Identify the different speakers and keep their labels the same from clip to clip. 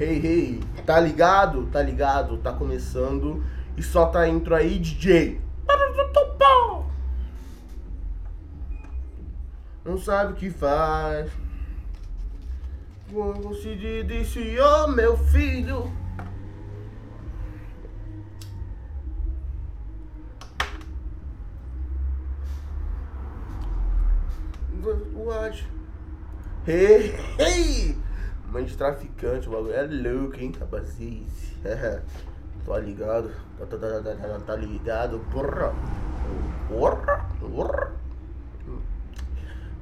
Speaker 1: Hey, hey, tá ligado? Tá ligado? Tá começando e só tá intro aí, DJ. Não sabe o que faz. Você oh meu filho. What? Hey, hey! Mãe de traficante, o bagulho é louco, hein, rapaziada. Tô ligado, tá, tá, tá, tá, tá, tá ligado, porra. Porra, porra.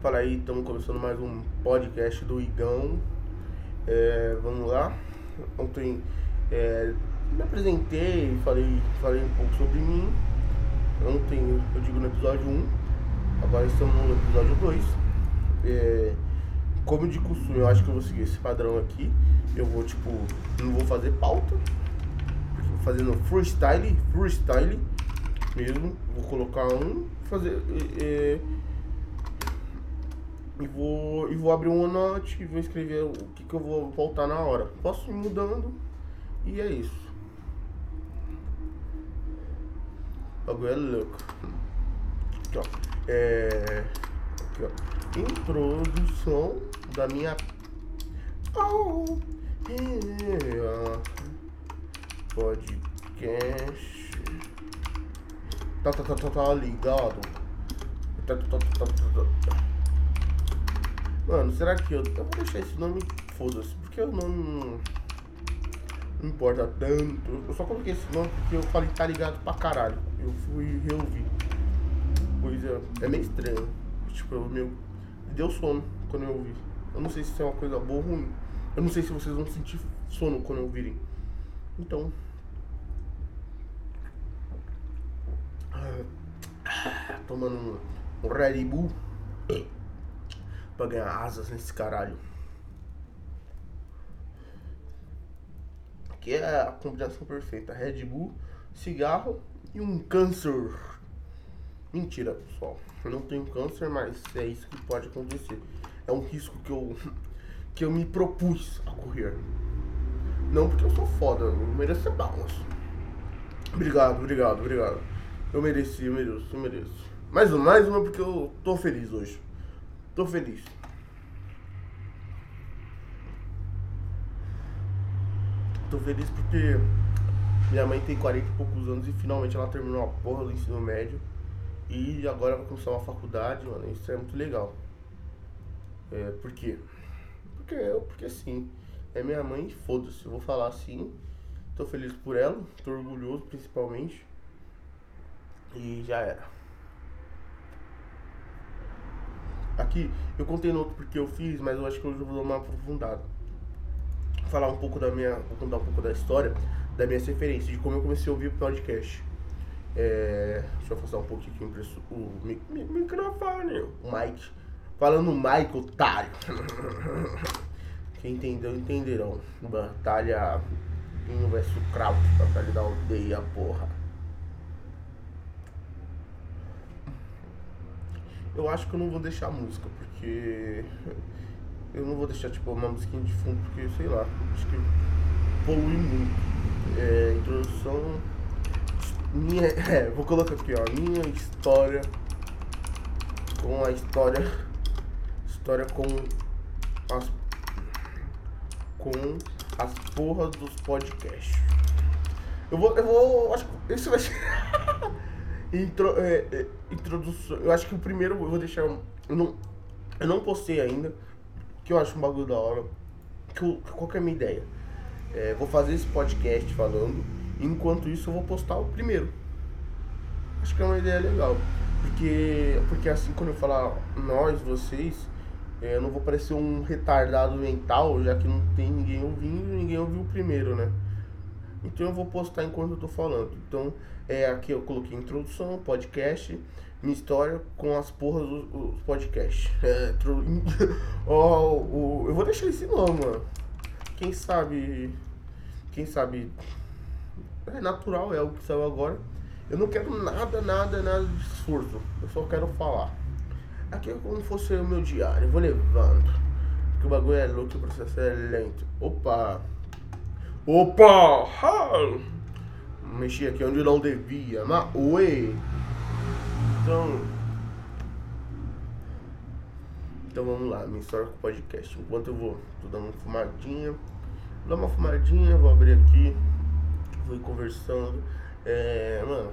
Speaker 1: Fala aí, estamos começando mais um podcast do Igão. É, vamos lá. Ontem é, me apresentei, falei, falei um pouco sobre mim. Ontem eu digo no episódio 1, agora estamos no episódio 2. É, como de costume, eu acho que eu vou seguir esse padrão aqui. Eu vou, tipo, não vou fazer pauta. Vou fazendo freestyle, freestyle mesmo. Vou colocar um, fazer. É, e vou, e vou abrir uma note e vou escrever o que, que eu vou voltar na hora. Posso ir mudando e é isso. Agora é louco. Aqui, ó. É. Aqui, ó. Introdução da minha. Oh. Podcast. Tá, tá, tá, tá, tá ligado? Tá, tá, tá, tá, tá, tá. Mano, será que eu. Eu vou deixar esse nome, foda-se, porque o nome não importa tanto. Eu só coloquei esse nome porque eu falei tá ligado pra caralho. Eu fui reouvir. Pois é, é meio estranho. Tipo, eu meu. Deu sono quando eu ouvi. Eu não sei se isso é uma coisa boa ou ruim. Eu não sei se vocês vão sentir sono quando ouvirem. Então. Tomando um, um Red Bull pra ganhar asas nesse caralho. Que é a combinação perfeita: Red Bull, cigarro e um câncer. Mentira, pessoal. Eu não tenho câncer, mas é isso que pode acontecer. É um risco que eu que eu me propus a correr. Não porque eu sou foda, eu mereço ser balas. Obrigado, obrigado, obrigado. Eu mereci, eu mereço, eu mereço. Mais uma, mais uma porque eu tô feliz hoje. Tô feliz. Tô feliz porque minha mãe tem 40 e poucos anos e finalmente ela terminou a porra do ensino médio. E agora vai começar uma faculdade, mano. Isso é muito legal. É, por quê? Porque, porque sim. É minha mãe, foda-se. Eu vou falar assim. Tô feliz por ela, tô orgulhoso principalmente. E já era. Aqui, eu contei no outro porque eu fiz, mas eu acho que hoje eu vou dar uma aprofundada. Falar um pouco da minha. Vou contar um pouco da história, da minha referência, de como eu comecei a ouvir o podcast. É, deixa eu afastar um pouquinho aqui o, o microfone, o mic. Falando Mike, otário. Quem entendeu, entenderão. Batalha Pinho vs Kraut, batalha da aldeia, porra. Eu acho que eu não vou deixar música, porque. Eu não vou deixar tipo uma musiquinha de fundo, porque sei lá, acho que polui muito. É, introdução. Minha. É, vou colocar aqui, ó. Minha história com a história. História com as. Com as porras dos podcasts. Eu vou. Eu vou. Acho que isso vai ser. Intro, é, é, introdução. Eu acho que o primeiro eu vou deixar. Eu não, eu não postei ainda. Que eu acho um bagulho da hora. Que, qual que é a minha ideia? É, vou fazer esse podcast falando. Enquanto isso, eu vou postar o primeiro. Acho que é uma ideia legal. Porque, porque assim, quando eu falar nós, vocês, eu não vou parecer um retardado mental, já que não tem ninguém ouvindo ninguém ouviu o primeiro, né? Então eu vou postar enquanto eu tô falando. Então, é aqui eu coloquei introdução, podcast, minha história com as porras dos, dos podcasts. É, tro... oh, oh, eu vou deixar esse nome, mano. Quem sabe. Quem sabe. É natural, é o que saiu agora. Eu não quero nada, nada, nada de esforço. Eu só quero falar. Aqui é como fosse o meu diário. Vou levando. Porque o bagulho é louco, o processo é lento. Opa! Opa! Ha! Mexi aqui onde não devia. Mas, oi! Então. Então vamos lá, minha história com o podcast. Enquanto eu vou, tô dando uma fumadinha. Vou dar uma fumadinha, vou abrir aqui. Vou ir conversando. É, mano,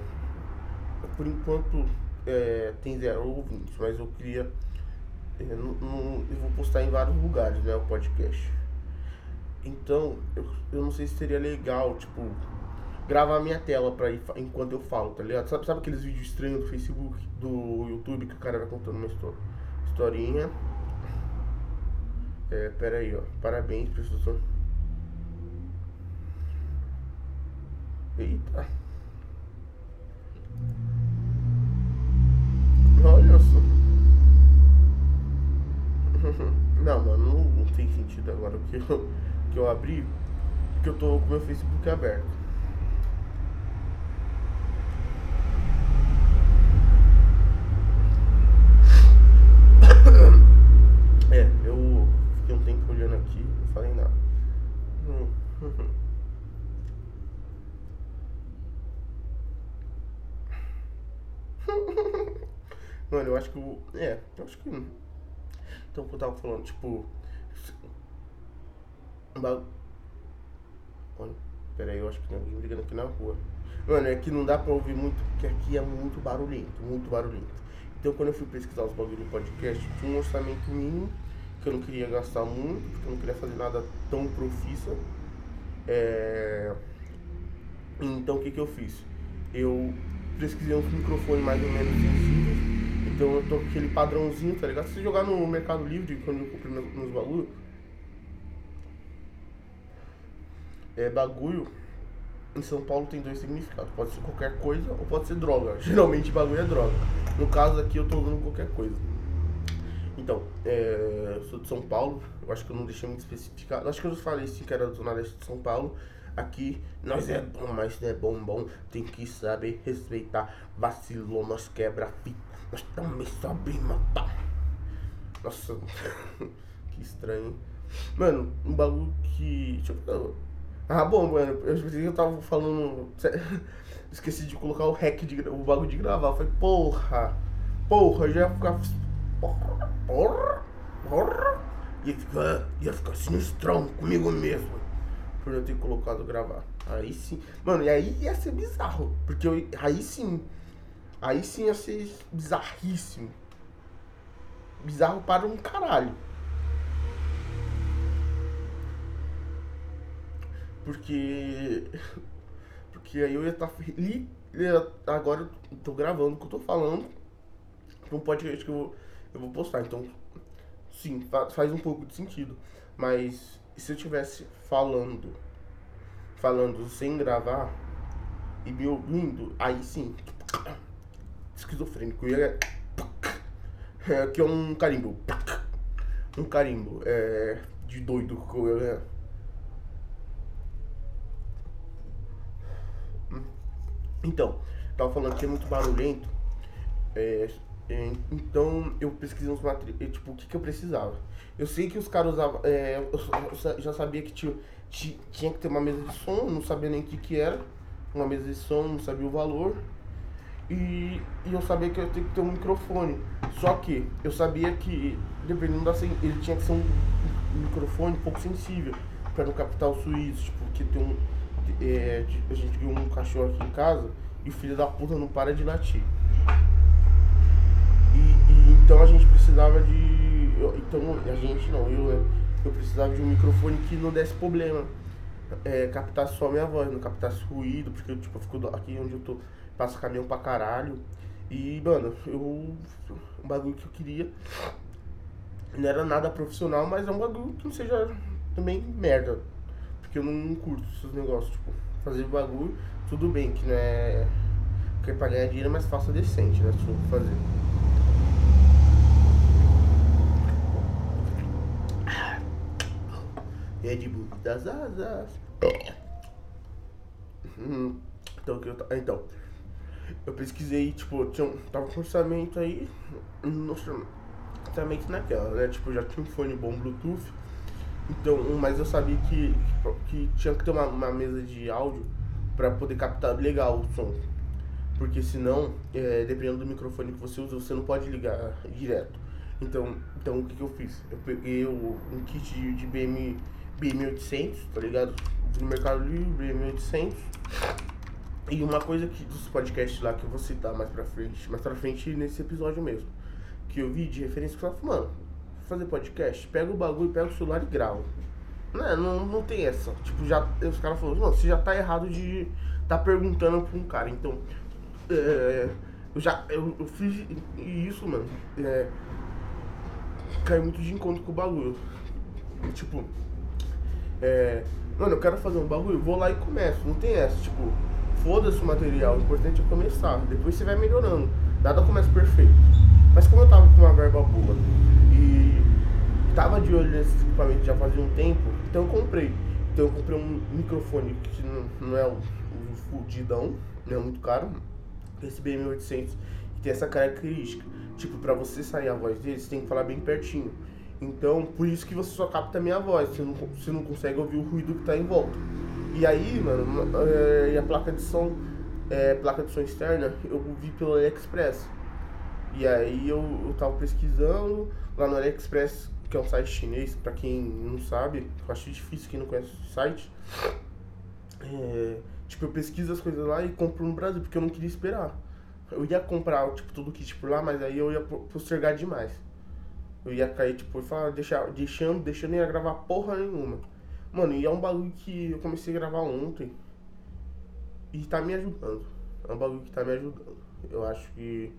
Speaker 1: por enquanto é, tem zero ouvintes, mas eu queria. É, no, no, eu vou postar em vários lugares, né? O podcast. Então, eu, eu não sei se seria legal, tipo, gravar minha tela pra ir enquanto eu falo, tá ligado? Sabe, sabe aqueles vídeos estranhos do Facebook, do YouTube que o cara vai contando uma? Historinha. É, pera aí, ó. Parabéns, professor. Eita. Olha só. Não, mano, não, não tem sentido agora que eu, que eu abri, porque eu tô com meu Facebook aberto. É, eu fiquei um tempo olhando aqui, não falei nada. Mano, eu acho que o. É, eu acho que. Então, o que eu tava falando, tipo. Olha, pera aí, eu acho que tem alguém brigando aqui na rua. Mano, é que não dá pra ouvir muito, porque aqui é muito barulhento, muito barulhento. Então, quando eu fui pesquisar os bagulho no podcast, tinha um orçamento mínimo, que eu não queria gastar muito, porque eu não queria fazer nada tão profissa. É... Então, o que que eu fiz? Eu pesquisei uns microfones mais ou menos sensíveis então eu tô com aquele padrãozinho, tá ligado? Se você jogar no Mercado Livre, quando eu comprei nos, nos bagulho, é bagulho em São Paulo tem dois significados. Pode ser qualquer coisa ou pode ser droga. Geralmente bagulho é droga. No caso aqui eu tô usando qualquer coisa. Então, é, sou de São Paulo, eu acho que eu não deixei muito especificado. Acho que eu falei sim que era do Zona Leste de São Paulo. Aqui nós é bom, mas é bom, bom. Tem que saber respeitar. Vacilou, nós quebra fita. Nós também sabemos matar. Nossa, que estranho. Mano, um bagulho que. Deixa eu Ah, bom, mano, eu pensei que eu tava falando. Esqueci de colocar o hack de o bagulho de gravar. Eu falei, porra, porra, já ia ficar. Porra, porra, porra. Ia ficar, ia ficar sinistrão comigo mesmo. Por eu ter colocado gravar. Aí sim. Mano, e aí ia ser bizarro. Porque eu, aí sim Aí sim ia ser bizarríssimo. Bizarro para um caralho. Porque. Porque aí eu ia estar. Tá, agora eu tô gravando o que eu tô falando. Pra um podcast que eu vou, eu vou postar. Então, sim, faz um pouco de sentido. Mas se eu tivesse falando. Falando sem gravar e me ouvindo, aí sim esquizofrênico. E é, é, aqui é um carimbo. Um carimbo. É, de doido. É, então, tava falando que é muito barulhento. É, é, então eu pesquisei uns materiais, tipo, o que, que eu precisava. Eu sei que os caras usavam. É, eu já sabia que tinha, tinha que ter uma mesa de som, não sabia nem o que, que era. Uma mesa de som, não sabia o valor. E, e eu sabia que eu tinha que ter um microfone. Só que eu sabia que, dependendo da ele tinha que ser um, microfone pouco sensível para não captar o suíço, tipo, porque tem um. É, a gente viu um cachorro aqui em casa e o filho da puta não para de latir. E, e então a gente precisava de. Então a gente não, eu, eu precisava de um microfone que não desse problema. É, captasse só minha voz, não captasse ruído, porque tipo, eu fico aqui onde eu tô passa caminhão pra caralho. E, mano, eu. Um bagulho que eu queria. Não era nada profissional, mas é um bagulho que não seja também merda. Porque eu não curto esses negócios, tipo, fazer bagulho, tudo bem, que não é. Porque pra ganhar dinheiro é mais fácil decente, né? Se fazer. Red Bull das asas. Hum, então, que eu, então, eu pesquisei, tipo, tinha, tava com orçamento aí, orçamento naquela, né? Tipo, já tinha um fone bom Bluetooth Então, mas eu sabia que, que tinha que ter uma, uma mesa de áudio para poder captar legal o som. Porque senão, é, dependendo do microfone que você usa, você não pode ligar direto. Então, então o que, que eu fiz? Eu peguei o, um kit de, de BM, BM800, tá ligado? No Mercado Livre, BM800. E uma coisa que dos podcasts lá que eu vou citar mais pra frente, mais pra frente nesse episódio mesmo, que eu vi de referência, que eu falei, mano, fazer podcast, pega o bagulho, pega o celular e grava. Não, né, não, não tem essa. Tipo, já, os caras falaram, não, você já tá errado de tá perguntando pra um cara. Então, é, eu já, eu, eu fiz isso, mano. É, cai muito de encontro com o bagulho. Tipo, é, mano, eu quero fazer um bagulho, vou lá e começo. Não tem essa, tipo, foda-se o material, o importante é começar. Depois você vai melhorando. Nada começa perfeito. Mas como eu tava com uma verba boa e tava de olho nesse equipamento já fazia um tempo, então eu comprei. Então eu comprei um microfone que não, não é o, o fudidão, não é muito caro. Esse BM800 que tem essa característica. Tipo, pra você sair a voz dele, você tem que falar bem pertinho. Então, por isso que você só capta a minha voz, você não, você não consegue ouvir o ruído que tá em volta. E aí, mano, é, e a placa de som, é, placa de som externa, eu vi pelo AliExpress. E aí eu, eu tava pesquisando lá no AliExpress, que é um site chinês, pra quem não sabe, eu acho difícil quem não conhece o site. É, tipo, eu pesquiso as coisas lá e compro no Brasil, porque eu não queria esperar. Eu ia comprar, tipo, tudo o kit por lá, mas aí eu ia postergar demais. Eu ia cair, tipo, falar, deixar, deixando, deixando ia gravar porra nenhuma. Mano, e é um bagulho que eu comecei a gravar ontem. E tá me ajudando. É um bagulho que tá me ajudando. Eu acho que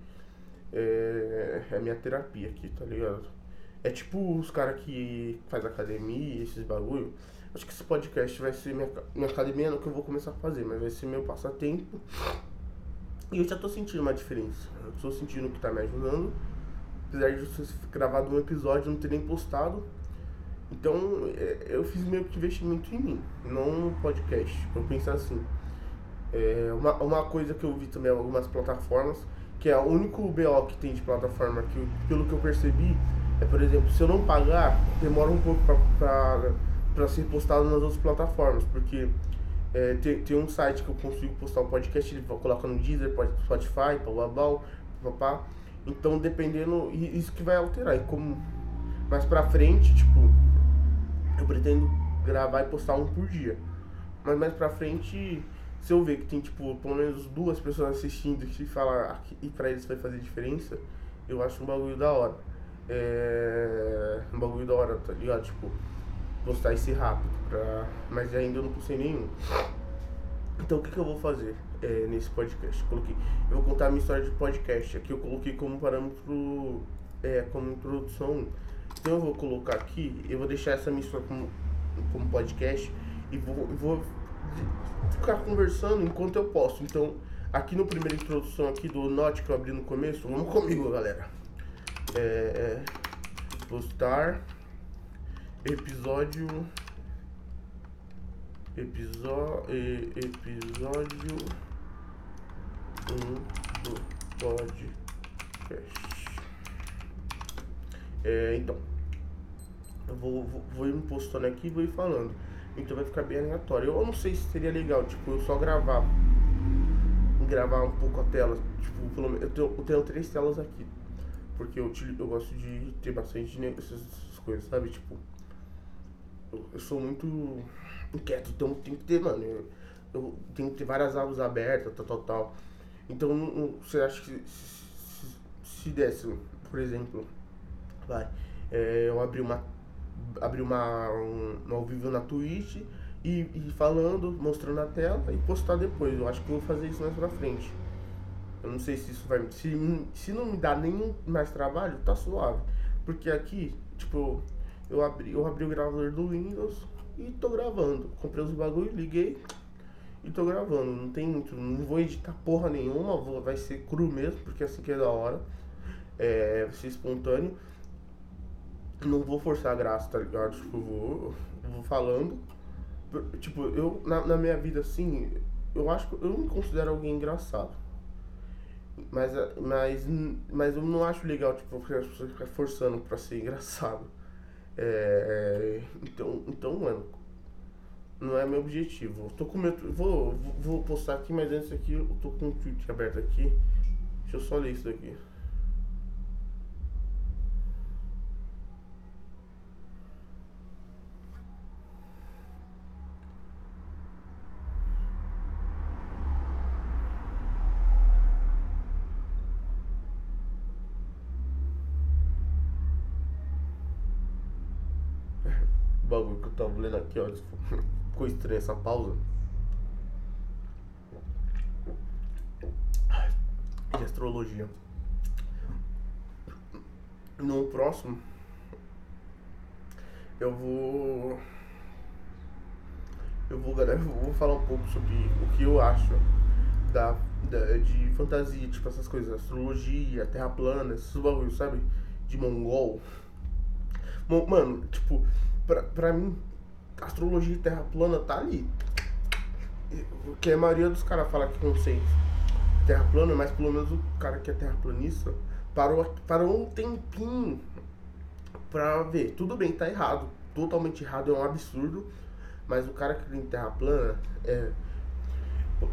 Speaker 1: é, é minha terapia aqui, tá ligado? É tipo os caras que faz academia, esses bagulho. Acho que esse podcast vai ser minha, minha academia, não que eu vou começar a fazer, mas vai ser meu passatempo. E eu já tô sentindo uma diferença. Eu tô sentindo que tá me ajudando. Apesar de ter gravado um episódio não ter nem postado. Então é, eu fiz meio que investimento em mim, não no podcast. Eu pensar assim. É uma, uma coisa que eu vi também em algumas plataformas, que é o único BO que tem de plataforma que, pelo que eu percebi, é por exemplo, se eu não pagar, demora um pouco para ser postado nas outras plataformas, porque é, tem, tem um site que eu consigo postar um podcast, ele coloca no Deezer, Spotify, Pau papá. Então, dependendo, isso que vai alterar. E como mais pra frente, tipo, eu pretendo gravar e postar um por dia. Mas mais pra frente, se eu ver que tem, tipo, pelo menos duas pessoas assistindo que falar e pra eles vai fazer diferença, eu acho um bagulho da hora. É. Um bagulho da hora, tá ligado? Tipo, postar esse rápido, pra... mas ainda eu não postei nenhum. Então o que, que eu vou fazer é, nesse podcast? Coloquei, eu vou contar a minha história de podcast. Aqui eu coloquei como parâmetro, é, como introdução. Então eu vou colocar aqui, eu vou deixar essa história como, como podcast e vou, vou ficar conversando enquanto eu posso. Então aqui no primeira introdução aqui do note que eu abri no começo, vamos comigo galera. É, é postar episódio episódio episódio um do podcast é, então. Eu vou, vou, vou ir me postando aqui e vou ir falando. Então vai ficar bem aleatório. Eu não sei se seria legal tipo eu só gravar. Gravar um pouco a tela. Tipo pelo eu tenho, eu tenho três telas aqui. Porque eu, eu gosto de ter bastante essas coisas sabe? Tipo eu, sou muito inquieto, então tem que ter, mano, eu, eu tenho que ter várias abas abertas, tal, tal, tal. Então, você acha que se, se desse, por exemplo, vai, é, eu abri uma, abri uma, um, ao vivo na Twitch e, e falando, mostrando a tela e postar depois. Eu acho que eu vou fazer isso mais pra frente. Eu não sei se isso vai. Se, se não me dá nenhum mais trabalho, tá suave. Porque aqui, tipo, eu abri, eu abri o gravador do Windows e tô gravando. Comprei os bagulho, liguei e tô gravando. Não tem muito, não vou editar porra nenhuma, vou, vai ser cru mesmo, porque assim que é da hora. É, vai ser espontâneo. Não vou forçar a graça, tá ligado? Tipo, vou, vou falando. Tipo, eu, na, na minha vida assim, eu acho que eu não me considero alguém engraçado. Mas, mas, mas eu não acho legal, tipo, as pessoas forçando pra ser engraçado. É, então, então, mano, não é meu objetivo. Eu tô com meu, vou, vou postar aqui, mas antes aqui eu tô com o tweet aberto aqui. Deixa eu só ler isso daqui. Bagulho que eu tava lendo aqui, ó. Ficou estranha essa pausa. De astrologia. No próximo, eu vou. Eu vou, galera, eu vou falar um pouco sobre o que eu acho da, da, de fantasia, tipo essas coisas, astrologia, terra plana, esses bagulhos, sabe? De mongol. Mano, tipo, pra, pra mim, astrologia e terra plana tá ali. Porque a maioria dos caras fala que conceito terra plana, mas pelo menos o cara que é terraplanista parou, parou um tempinho pra ver. Tudo bem, tá errado. Totalmente errado, é um absurdo. Mas o cara que tem terra plana é.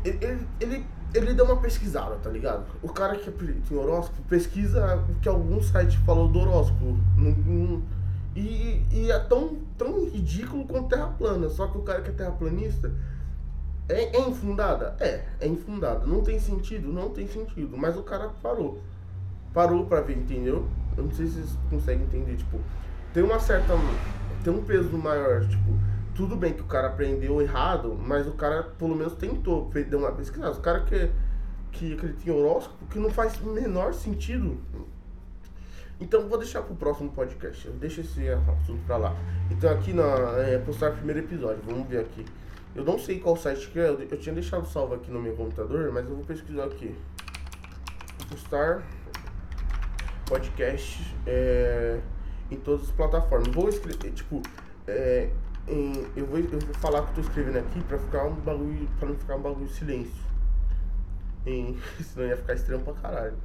Speaker 1: Ele, ele, ele, deu uma pesquisada, tá ligado? O cara que tem horóscopo pesquisa o que algum site falou do horóscopo. E, e é tão, tão ridículo quanto terra plana. Só que o cara que é terraplanista é, é infundada? É, é infundada. Não tem sentido? Não tem sentido. Mas o cara parou. Parou pra ver, entendeu? Eu não sei se vocês conseguem entender. Tipo, tem uma certa. Tem um peso maior. Tipo, tudo bem que o cara aprendeu errado, mas o cara pelo menos tentou. Deu uma pesquisa. O cara que, que acredita em horóscopo, que não faz o menor sentido. Então vou deixar pro próximo podcast. Deixa esse assunto pra lá. Então aqui na. É, postar o primeiro episódio. Vamos ver aqui. Eu não sei qual site que é, eu tinha deixado salvo aqui no meu computador, mas eu vou pesquisar aqui. Postar podcast é, em todas as plataformas. Vou escrever, tipo, é, em, eu, vou, eu vou falar que eu tô escrevendo aqui pra ficar um bagulho. pra não ficar um bagulho silêncio. Em, senão ia ficar estranho pra caralho.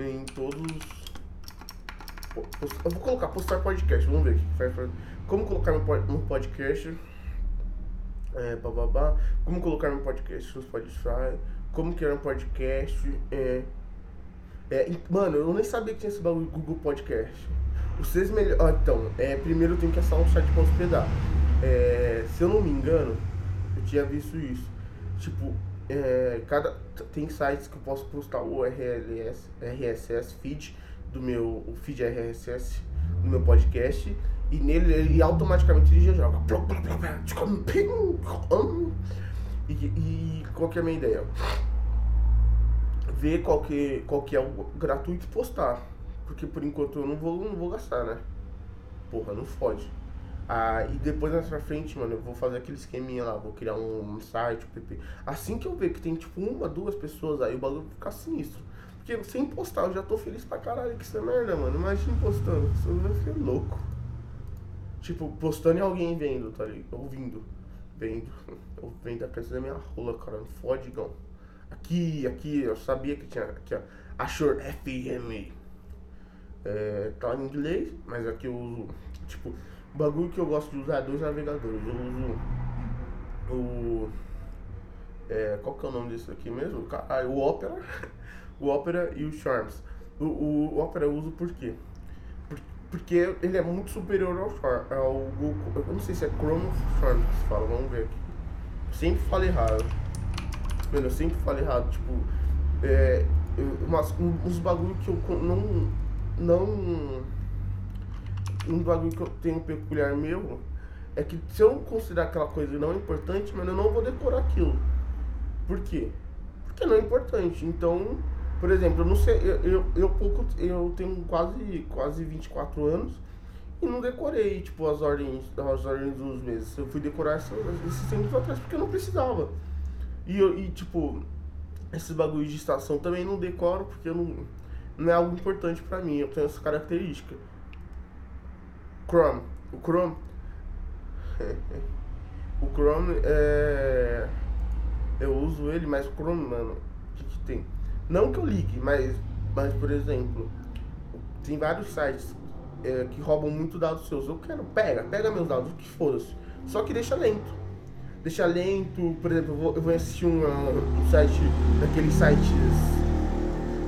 Speaker 1: Em todos. Eu vou colocar postar podcast, vamos ver aqui. Como colocar um podcast. É, bababá. Como colocar um podcast no Spotify. Como criar um podcast. É, é, mano, eu nem sabia que tinha esse bagulho Google Podcast. Vocês melhor. Ah, então, é, primeiro eu tenho que acessar um site pra hospedar. É, se eu não me engano, eu tinha visto isso. Tipo, é, cada, tem sites que eu posso postar o RLS, RSS feed do meu o feed RSS do meu podcast e nele ele automaticamente ele já joga. E, e qual que é a minha ideia? Ver qual que, qual que é o gratuito e postar. Porque por enquanto eu não vou, não vou gastar, né? Porra, não fode. Ah, e depois mais pra frente, mano, eu vou fazer aquele esqueminha lá, vou criar um, um site, PP. Assim que eu ver que tem tipo uma, duas pessoas aí, o bagulho vai ficar sinistro. Porque sem postar eu já tô feliz pra caralho que isso é merda, mano. Imagina postando, você vai ficar louco. Tipo, postando e alguém vendo, tá ligado? Ouvindo. Vendo. Eu vendo a casa da minha rola, cara. Não fode, não. Aqui, aqui, eu sabia que tinha aqui, ó. Ashore FM. É, tá em inglês, mas aqui eu uso. Tipo, o bagulho que eu gosto de usar é dois navegadores. Eu uso o. É, qual que é o nome desse aqui mesmo? Caralho, o Opera. o Opera e o Charms. O, o, o Opera eu uso por quê? Porque ele é muito superior ao, ao Google. Eu não sei se é Chrome ou Charms que se fala, vamos ver aqui. Sempre falo errado. Mano, eu sempre falo errado. Tipo, é, umas, uns bagulho que eu não. Não. Um bagulho que eu tenho peculiar meu é que se eu considerar aquela coisa não importante, mano, eu não vou decorar aquilo. Por quê? Porque não é importante. Então por exemplo, eu não sei, eu, eu, eu, pouco, eu tenho quase, quase 24 anos e não decorei, tipo, as ordens, as ordens dos meses. Eu fui decorar esses, esses tempos atrás porque eu não precisava. E, e tipo, esses bagulhos de estação também não decoro porque eu não, não é algo importante pra mim. Eu tenho essa característica. Chrome. O Chrome. o Chrome é. Eu uso ele, mas o Chrome, mano, o que, que tem? Não que eu ligue, mas, mas por exemplo, tem vários sites é, que roubam muito dados seus. Eu quero, pega, pega meus dados, o que foda-se. Só que deixa lento. Deixa lento, por exemplo, eu vou, eu vou assistir um, um site, daqueles sites,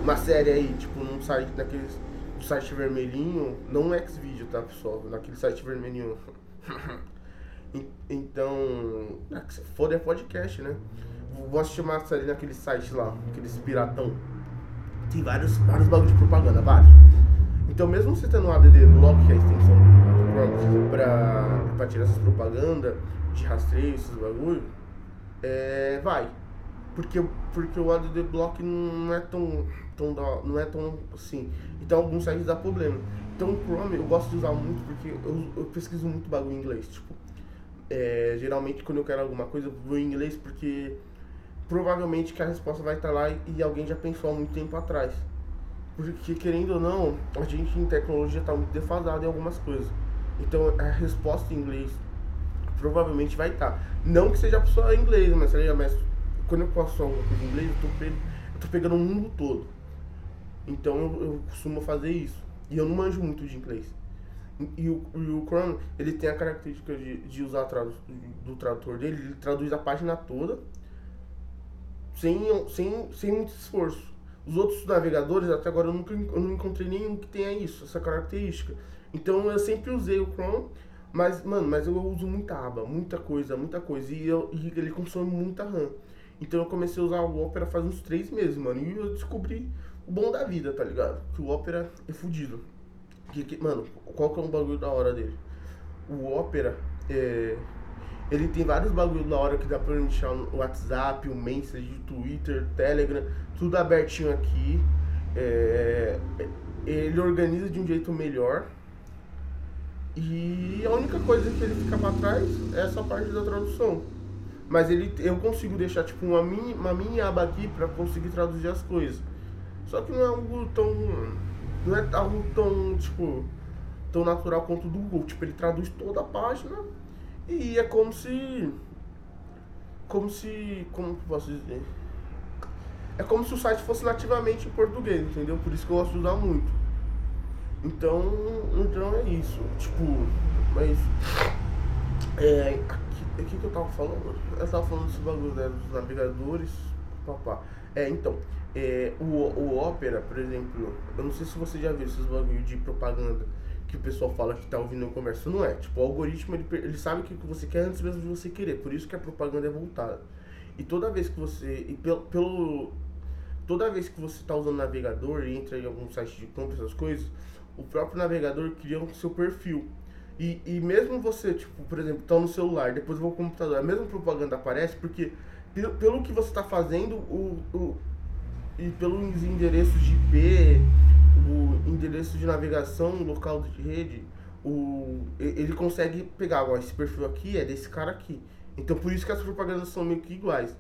Speaker 1: uma série aí, tipo, num site daqueles, um site vermelhinho, não um Xvideo, tá, pessoal? Naquele site vermelhinho. então, ah, foda é podcast, né? Vou assistir uma série naquele site lá, aqueles piratão. Tem vários, vários bagulho de propaganda, vários. Então, mesmo você tendo um ADD Block, que é a extensão do Chrome, pra, pra tirar essas propagandas de rastreio, esses bagulho, é, vai. Porque, porque o ADD Block não é tão, tão da, não é tão assim. Então, alguns sites dá problema. Então, o Chrome eu gosto de usar muito porque eu, eu pesquiso muito bagulho em inglês. Tipo, é, geralmente quando eu quero alguma coisa eu vou em inglês porque provavelmente que a resposta vai estar lá e alguém já pensou há muito tempo atrás. Porque, querendo ou não, a gente em tecnologia está muito defasado em algumas coisas. Então, a resposta em inglês provavelmente vai estar. Não que seja só em inglês, mas, mas quando eu posso alguma coisa em inglês, eu tô, pegando, eu tô pegando o mundo todo. Então, eu, eu, costumo fazer isso. E eu não manjo muito de inglês. E o, e o Chrome, ele tem a característica de, de usar tradu do tradutor dele, ele traduz a página toda sem, sem, sem muito esforço. Os outros navegadores, até agora eu nunca eu não encontrei nenhum que tenha isso, essa característica. Então eu sempre usei o Chrome, mas, mano, mas eu uso muita aba, muita coisa, muita coisa. E, eu, e ele consome muita RAM. Então eu comecei a usar o Opera faz uns três meses, mano. E eu descobri o bom da vida, tá ligado? Que o Opera é fudido. Que, que, mano, qual que é um bagulho da hora dele? O Opera é ele tem vários bagulhos na hora que dá pra deixar o WhatsApp, o Message, o Twitter, Telegram, tudo abertinho aqui. É, ele organiza de um jeito melhor. E a única coisa que ele fica pra trás é essa parte da tradução. Mas ele, eu consigo deixar tipo uma mini, uma mini aba aqui pra conseguir traduzir as coisas. Só que não é algo tão. Não é algo tão, tipo, tão natural quanto o do Google. Tipo, ele traduz toda a página e é como se. Como se. Como posso dizer? É como se o site fosse nativamente em português, entendeu? Por isso que eu gosto de usar muito. Então, então é isso. Tipo, mas. É. Aqui, aqui que eu tava falando? Eu tava falando desse bagulho né, dos navegadores. Papá. É, então. É, o, o Opera, por exemplo, eu não sei se você já viu esses bagulhos de propaganda que o pessoal fala que tá ouvindo o comércio. Não é. Tipo, o algoritmo, ele, ele sabe o que você quer antes mesmo de você querer. Por isso que a propaganda é voltada. E toda vez que você... E pelo, pelo toda vez que você está usando o navegador e entra em algum site de compra, essas coisas, o próprio navegador cria o seu perfil. E, e mesmo você, tipo, por exemplo, tá no celular, depois vou ao computador, a mesma propaganda aparece porque pelo, que você está fazendo, o, o, e pelos endereços de IP, o endereço de navegação local de rede, o, ele consegue pegar, ó, esse perfil aqui é desse cara aqui. Então por isso que as propagandas são meio que iguais.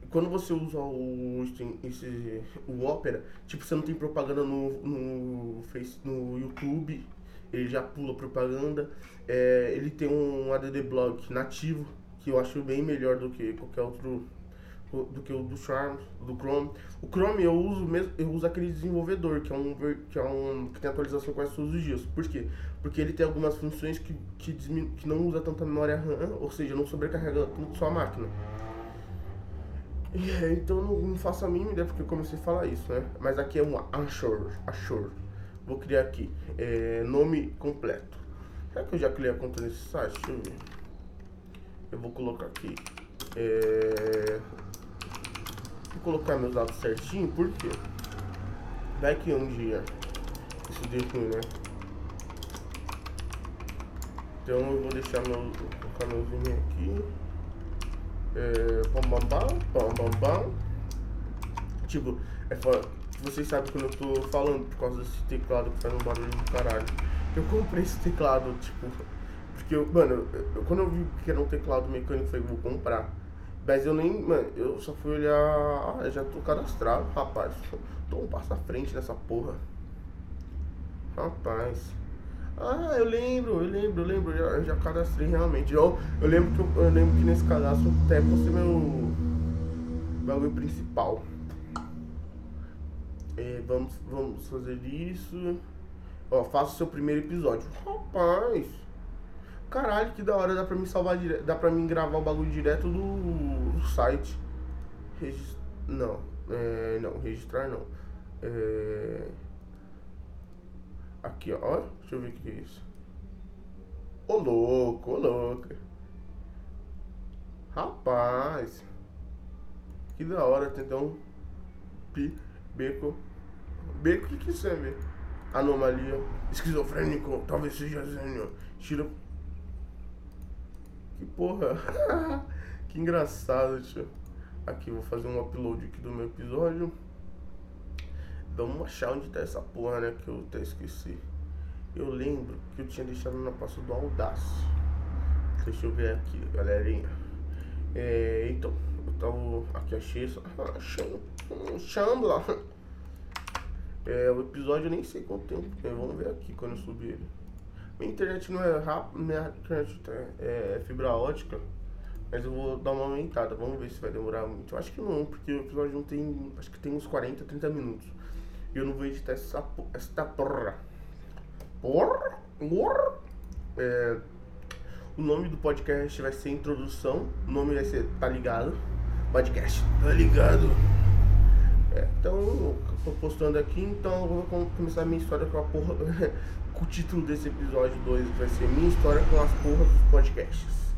Speaker 1: E quando você usa o, esse, o Opera, tipo, você não tem propaganda no, no, no YouTube, ele já pula propaganda. É, ele tem um ADD Blog nativo, que eu acho bem melhor do que qualquer outro do que o do Charm, do Chrome. O Chrome eu uso mesmo, eu uso aquele desenvolvedor, que é um que é um que tem atualização quase todos os dias. Por quê? Porque ele tem algumas funções que que, que não usa tanta memória RAM, ou seja, não sobrecarrega tanto sua máquina. É, então não, não faço a mínima ideia porque eu comecei a falar isso, né? Mas aqui é um Ashore, Ashore. Vou criar aqui é, nome completo. Será que eu já criei a conta nesse site? Eu. Eu vou colocar aqui é, Vou colocar meus dados certinho, por quê? Vai que um dia isso dê ruim, né? Então eu vou deixar meu, vou aqui. É, bam bam, bam bam bam. Tipo, é, vocês sabem quando eu tô falando por causa desse teclado que faz um barulho do caralho. Eu comprei esse teclado, tipo, porque eu, mano, eu, quando eu vi que era um teclado mecânico, eu falei, vou comprar. Mas eu nem, mano, eu só fui olhar. Ah, já tô cadastrado, rapaz. Tô um passo à frente nessa porra. Rapaz. Ah, eu lembro, eu lembro, eu lembro, eu já, eu já cadastrei realmente. Eu, eu, lembro que eu, eu, lembro que nesse cadastro até você meu bagulho principal. É, vamos, vamos fazer isso. Ó, faça o seu primeiro episódio. Rapaz. Caralho, que da hora, dá pra me salvar direto. Dá pra mim gravar o bagulho direto do, do site. Regist... Não, é, não, registrar não. É... Aqui, ó. Deixa eu ver o que é isso. Ô louco, ô louco. Rapaz. Que da hora, um pi, beco. Beco, o que, que isso é? Anomalia. Esquizofrênico, talvez seja gênio. Tira. Que porra. que engraçado, tio. Aqui, vou fazer um upload aqui do meu episódio. Vamos achar onde tá essa porra, né? Que eu até esqueci. Eu lembro que eu tinha deixado na pasta do Audacity. Deixa eu ver aqui, galerinha. É, então, tava. Aqui achei isso. Achei um chambla. É, o episódio eu nem sei quanto tempo tem. Vamos ver aqui quando eu subir ele. Minha internet não é rápida, minha internet é, é fibra ótica. Mas eu vou dar uma aumentada, vamos ver se vai demorar muito. Eu acho que não, porque o episódio não tem. Acho que tem uns 40, 30 minutos. E eu não vou editar essa, essa porra. Porra? Porra? É, o nome do podcast vai ser Introdução. O nome vai ser Tá Ligado? Podcast Tá Ligado? É, então, eu tô postando aqui, então eu vou começar a minha história com a porra. com o título desse episódio 2 vai ser Minha História com as porras dos podcasts.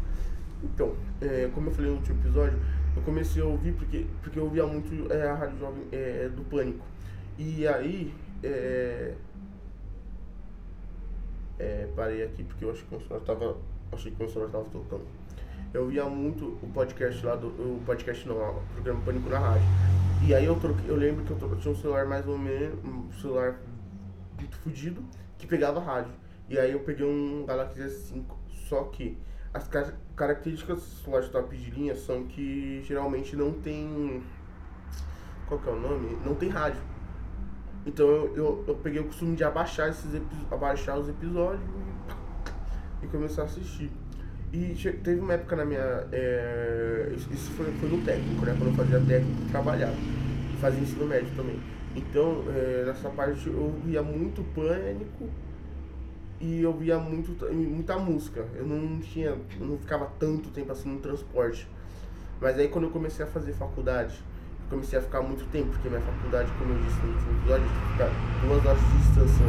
Speaker 1: Então, é, como eu falei no último episódio, eu comecei a ouvir porque, porque eu ouvia muito é, a Rádio Jovem é, do Pânico. E aí, é, é, parei aqui porque eu acho que o celular tava, achei que o celular tava tocando. Eu via muito o podcast lá do, o podcast não, o programa Pânico na rádio. E aí eu troquei, eu lembro que eu, troquei, tinha um celular mais ou menos, um celular muito fodido, que pegava rádio. E aí eu peguei um Galaxy S5, só que as car características do celular de top de linha são que geralmente não tem. Qual que é o nome? Não tem rádio. Então eu, eu, eu peguei o costume de abaixar, esses abaixar os episódios e, e começar a assistir. E teve uma época na minha. É, isso foi, foi no técnico, né? Quando eu fazia técnico, trabalhava. E fazia ensino médio também. Então, é, nessa parte eu via muito pânico e eu via muito, muita música. Eu não tinha, eu não ficava tanto tempo assim no transporte. Mas aí quando eu comecei a fazer faculdade, comecei a ficar muito tempo, porque minha faculdade, como eu disse no último episódio, fica duas horas de distância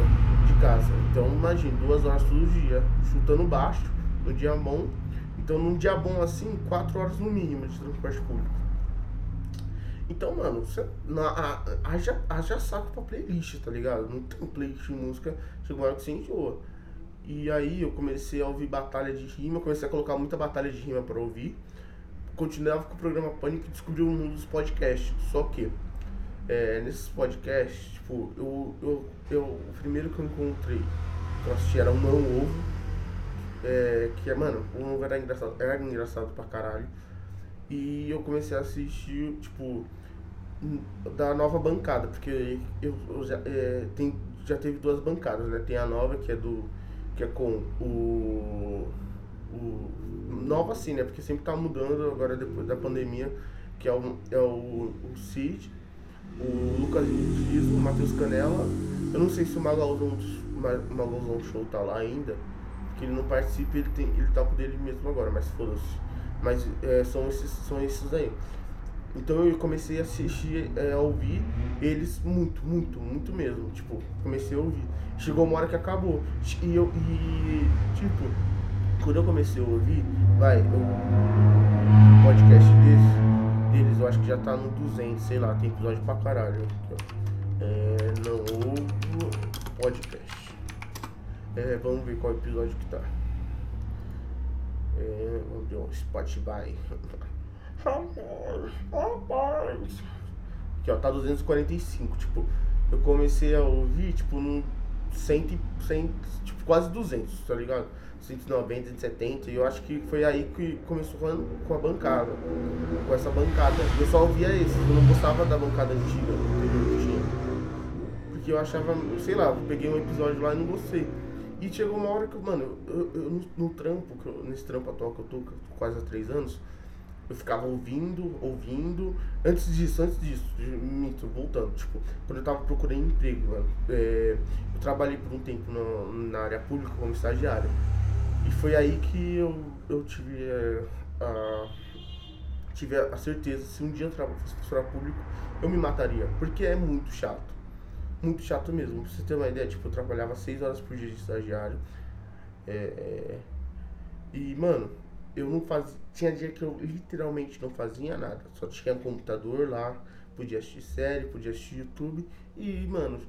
Speaker 1: de casa. Então imagine, duas horas todo dia, chutando baixo, no dia bom. Então num dia bom assim, quatro horas no mínimo de transporte público. Então, mano, você, na, haja, haja saco pra playlist, tá ligado? Não tem playlist de música, chegou uma hora que você enjoa. E aí eu comecei a ouvir batalha de rima, comecei a colocar muita batalha de rima para ouvir. Continuava com o programa Pânico e descobri um dos podcasts. Só que é, nesses podcasts, tipo, eu, eu, eu, o primeiro que eu encontrei que eu assisti era um Não Ovo. É, que é, mano, o ovo era engraçado, era engraçado pra caralho. E eu comecei a assistir, tipo, da nova bancada, porque eu, eu já, é, tem, já teve duas bancadas, né? Tem a nova, que é do que é com o, o nova assim, né? Porque sempre tá mudando agora depois da pandemia, que é o, é o, o Cid, o Lucas Dias, o Matheus Canela. Eu não sei se o Magalzão, Magalzão Show tá lá ainda, porque ele não participa, ele, tem, ele tá com dele mesmo agora, mas foda-se. Mas é, são, esses, são esses aí. Então eu comecei a assistir, é, a ouvir eles muito, muito, muito mesmo. Tipo, comecei a ouvir. Chegou uma hora que acabou. E eu, e, tipo, quando eu comecei a ouvir, vai, o podcast desse, deles, eu acho que já tá no 200, sei lá, tem episódio pra caralho. É, não ouvo podcast. É, vamos ver qual episódio que tá. É, vamos ver, Spotify. Rapaz. Aqui, ó, tá 245. Tipo, eu comecei a ouvir, tipo, num 100, 100 tipo, quase 200, tá ligado? 190, 170. E eu acho que foi aí que começou com a bancada. Com essa bancada. Eu só ouvia esse, eu não gostava da bancada antiga. Porque eu achava, sei lá, eu peguei um episódio lá e não gostei. E chegou uma hora que, mano, eu, eu, no, no, trampo, eu, nesse trampo atual que eu tô quase há três anos, Eu ficava ouvindo, ouvindo. Antes disso, antes disso, mito, voltando, tipo, quando eu tava procurando emprego, mano, é, eu trabalhei por um tempo no, na área pública como estagiário. E foi aí que eu, eu tive é, a, tive a certeza, se um dia eu fosse funcionário público, eu me mataria. Porque é muito chato. Muito chato mesmo. Pra você ter uma ideia, tipo, eu trabalhava seis horas por dia de estagiário. É, é, e, mano, eu não fazia. Tinha dia que eu literalmente não fazia nada. Só tinha um computador lá, podia assistir série, podia assistir YouTube. E, mano,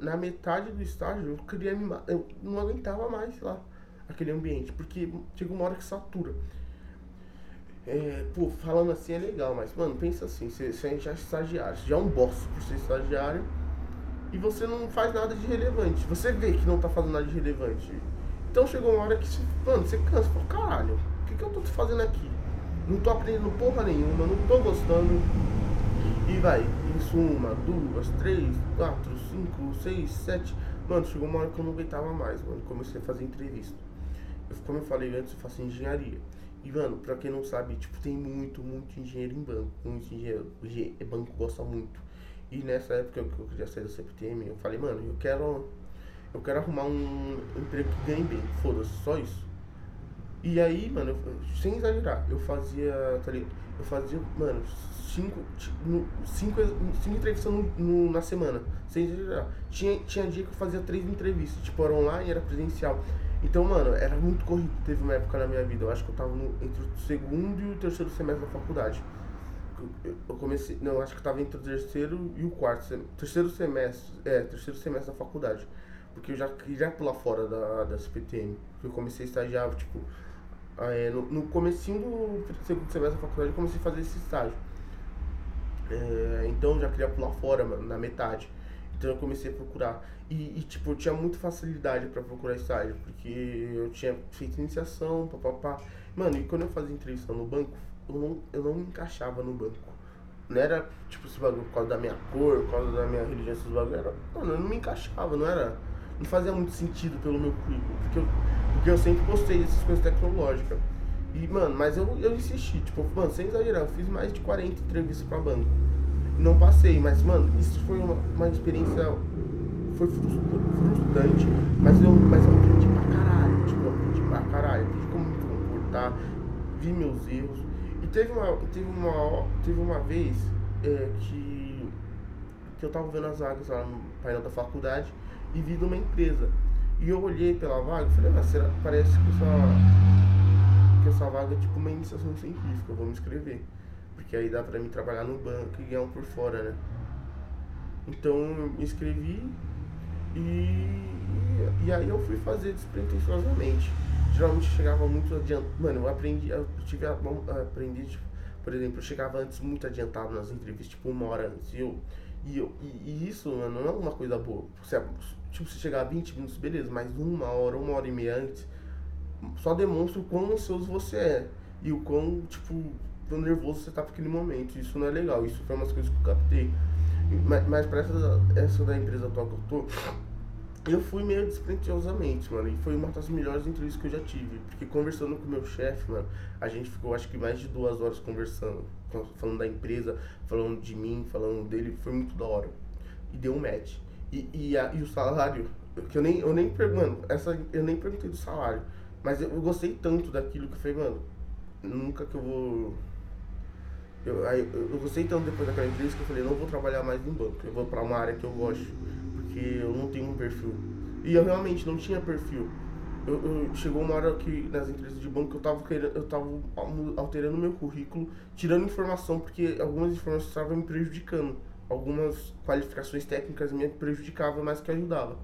Speaker 1: na metade do estágio eu queria me. Eu não aguentava mais lá aquele ambiente. Porque chega uma hora que satura. É, pô, falando assim é legal, mas, mano, pensa assim, você, você já é estagiário, você já é um boss por ser estagiário e você não faz nada de relevante. Você vê que não tá fazendo nada de relevante. Então chegou uma hora que, mano, você cansa, fala, caralho, o que, que eu tô fazendo aqui? Não tô aprendendo porra nenhuma, não tô gostando. E vai, isso uma, duas, três, quatro, cinco, seis, sete. Mano, chegou uma hora que eu não aguentava mais, mano. Comecei a fazer entrevista. Eu, como eu falei antes, eu faço engenharia. E, mano, pra quem não sabe, tipo, tem muito, muito engenheiro em banco. Muito engenheiro. O banco gosta muito. E nessa época que eu queria sair da CPTM, eu falei, mano, eu quero. Eu quero arrumar um emprego que ganhe bem. Foda-se, só isso. E aí, mano, eu, sem exagerar, eu fazia. Tá ligado? Eu fazia, mano, cinco, cinco, cinco entrevistas no, no, na semana. Sem exagerar. Tinha, tinha dia que eu fazia três entrevistas. Tipo, era online, era presencial. Então, mano, era muito corrido. Teve uma época na minha vida, eu acho que eu tava no, entre o segundo e o terceiro semestre da faculdade. Eu, comecei, não, acho que eu tava entre o terceiro e o quarto. Terceiro semestre, é, terceiro semestre da faculdade. Porque eu já queria pular fora da, da CPTM. Porque eu comecei a estagiar, tipo, é, no, no comecinho do segundo semestre da faculdade eu comecei a fazer esse estágio. É, então eu já queria pular fora, mano, na metade. Então eu comecei a procurar. E, e, tipo, eu tinha muita facilidade para procurar estágio, porque eu tinha feito iniciação, papapá. Mano, e quando eu fazia entrevista no banco, eu não, eu não me encaixava no banco. Não era, tipo, esse bagulho por causa da minha cor, por causa da minha religião, esses bagulho. Era, mano, eu não me encaixava, não era. Não fazia muito sentido pelo meu currículo, porque eu, porque eu sempre gostei dessas coisas tecnológicas. E, mano, mas eu, eu insisti, tipo, mano, sem exagerar, eu fiz mais de 40 entrevistas pra banco. Não passei, mas, mano, isso foi uma, uma experiência foi frustrante, mas eu, mas eu aprendi pra caralho, tipo, eu aprendi pra caralho, aprendi como me comportar, vi meus erros. E teve uma, teve uma, teve uma vez é, que, que eu tava vendo as vagas lá no painel da faculdade e vi de uma empresa. E eu olhei pela vaga e falei, ah, será, parece que essa, que essa vaga é tipo uma iniciação científica, eu vou me inscrever. Porque aí dá pra mim trabalhar no banco e ganhar um por fora, né? Então eu me inscrevi e, e aí eu fui fazer despretensiosamente. Geralmente eu chegava muito adiantado. Mano, eu aprendi, eu tive a, aprendi, tipo, por exemplo, eu chegava antes muito adiantado nas entrevistas, tipo uma hora antes. E, eu, e, eu, e, e isso, mano, não é uma coisa boa. Você, tipo, você chegar a 20 minutos, beleza, mas uma hora, uma hora e meia antes, só demonstra o quão ansioso você é. E o quão, tipo, quão nervoso você tá naquele momento. Isso não é legal. Isso foi umas coisas que eu captei. Mas, mas pra essa, essa da empresa atual que eu tô, eu fui meio despretensiosamente, mano. E foi uma das melhores entrevistas que eu já tive. Porque conversando com o meu chefe, mano, a gente ficou acho que mais de duas horas conversando. Falando da empresa, falando de mim, falando dele. Foi muito da hora. E deu um match. E, e, a, e o salário, que eu nem, eu nem mano, essa, eu nem perguntei do salário. Mas eu, eu gostei tanto daquilo que eu falei, mano, nunca que eu vou eu, aí, eu gostei tanto depois daquela entrevista que eu falei, não vou trabalhar mais em banco, eu vou para uma área que eu gosto, porque eu não tenho um perfil. E eu realmente não tinha perfil. Eu, eu, chegou uma hora que nas entrevistas de banco eu tava querendo, eu tava alterando meu currículo, tirando informação, porque algumas informações estavam me prejudicando. Algumas qualificações técnicas me prejudicavam mais que ajudavam.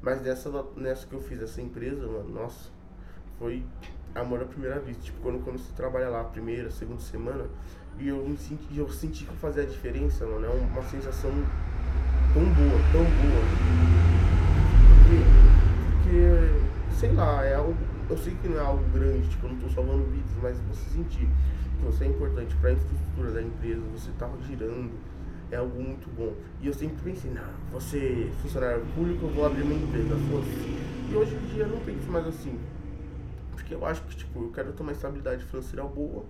Speaker 1: Mas nessa, nessa que eu fiz essa empresa, mano, nossa, foi amor à primeira vista. Tipo, quando eu comecei a trabalhar lá, primeira, segunda semana, e eu me senti, eu senti que fazia a diferença, mano. É uma sensação tão boa, tão boa. Porque, porque, sei lá, é algo. Eu sei que não é algo grande, tipo, eu não tô salvando vidas, mas você sentir que você é importante para a infraestrutura da empresa, você tá girando, é algo muito bom. E eu sempre pensei, não, você funcionário público, eu vou abrir uma empresa, fosse. E hoje em dia eu não penso mais assim. Porque eu acho que, tipo, eu quero ter uma estabilidade financeira boa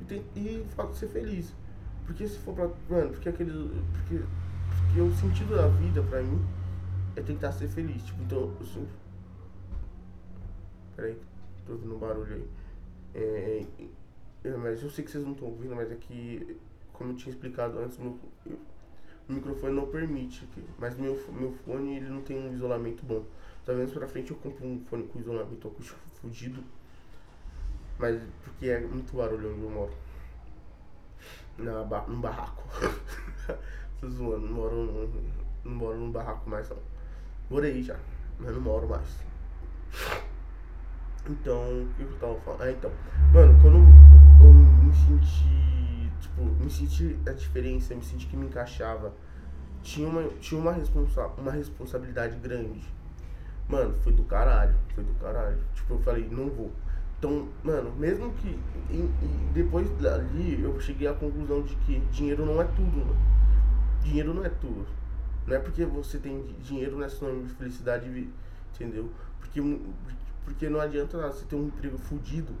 Speaker 1: e, tem, e ser feliz. Porque se for pra. Mano, porque aquele. Porque, porque o sentido da vida pra mim é tentar ser feliz. Tipo, então eu sempre. Peraí, tô ouvindo um barulho aí. É, é, mas eu sei que vocês não estão ouvindo, mas é que, como eu tinha explicado antes, meu, o microfone não permite. Mas meu, meu fone ele não tem um isolamento bom. Talvez pra frente eu compre um fone com isolamento acústico fudido. Mas porque é muito barulho onde eu moro. Na, ba num barraco. Tô zoando, não moro, não, não moro num barraco mais não. Morei já, mas não moro mais. Então, o que eu tava falando? Ah, então. Mano, quando eu me senti. Tipo, me senti a diferença, me senti que me encaixava. Tinha uma, tinha uma, responsa uma responsabilidade grande. Mano, foi do caralho. Foi do caralho. Tipo, eu falei, não vou. Então, mano, mesmo que. E, e depois dali eu cheguei à conclusão de que dinheiro não é tudo, mano. Dinheiro não é tudo. Não é porque você tem dinheiro, não é sinônimo de felicidade, entendeu? Porque, porque não adianta nada você ter um emprego fudido,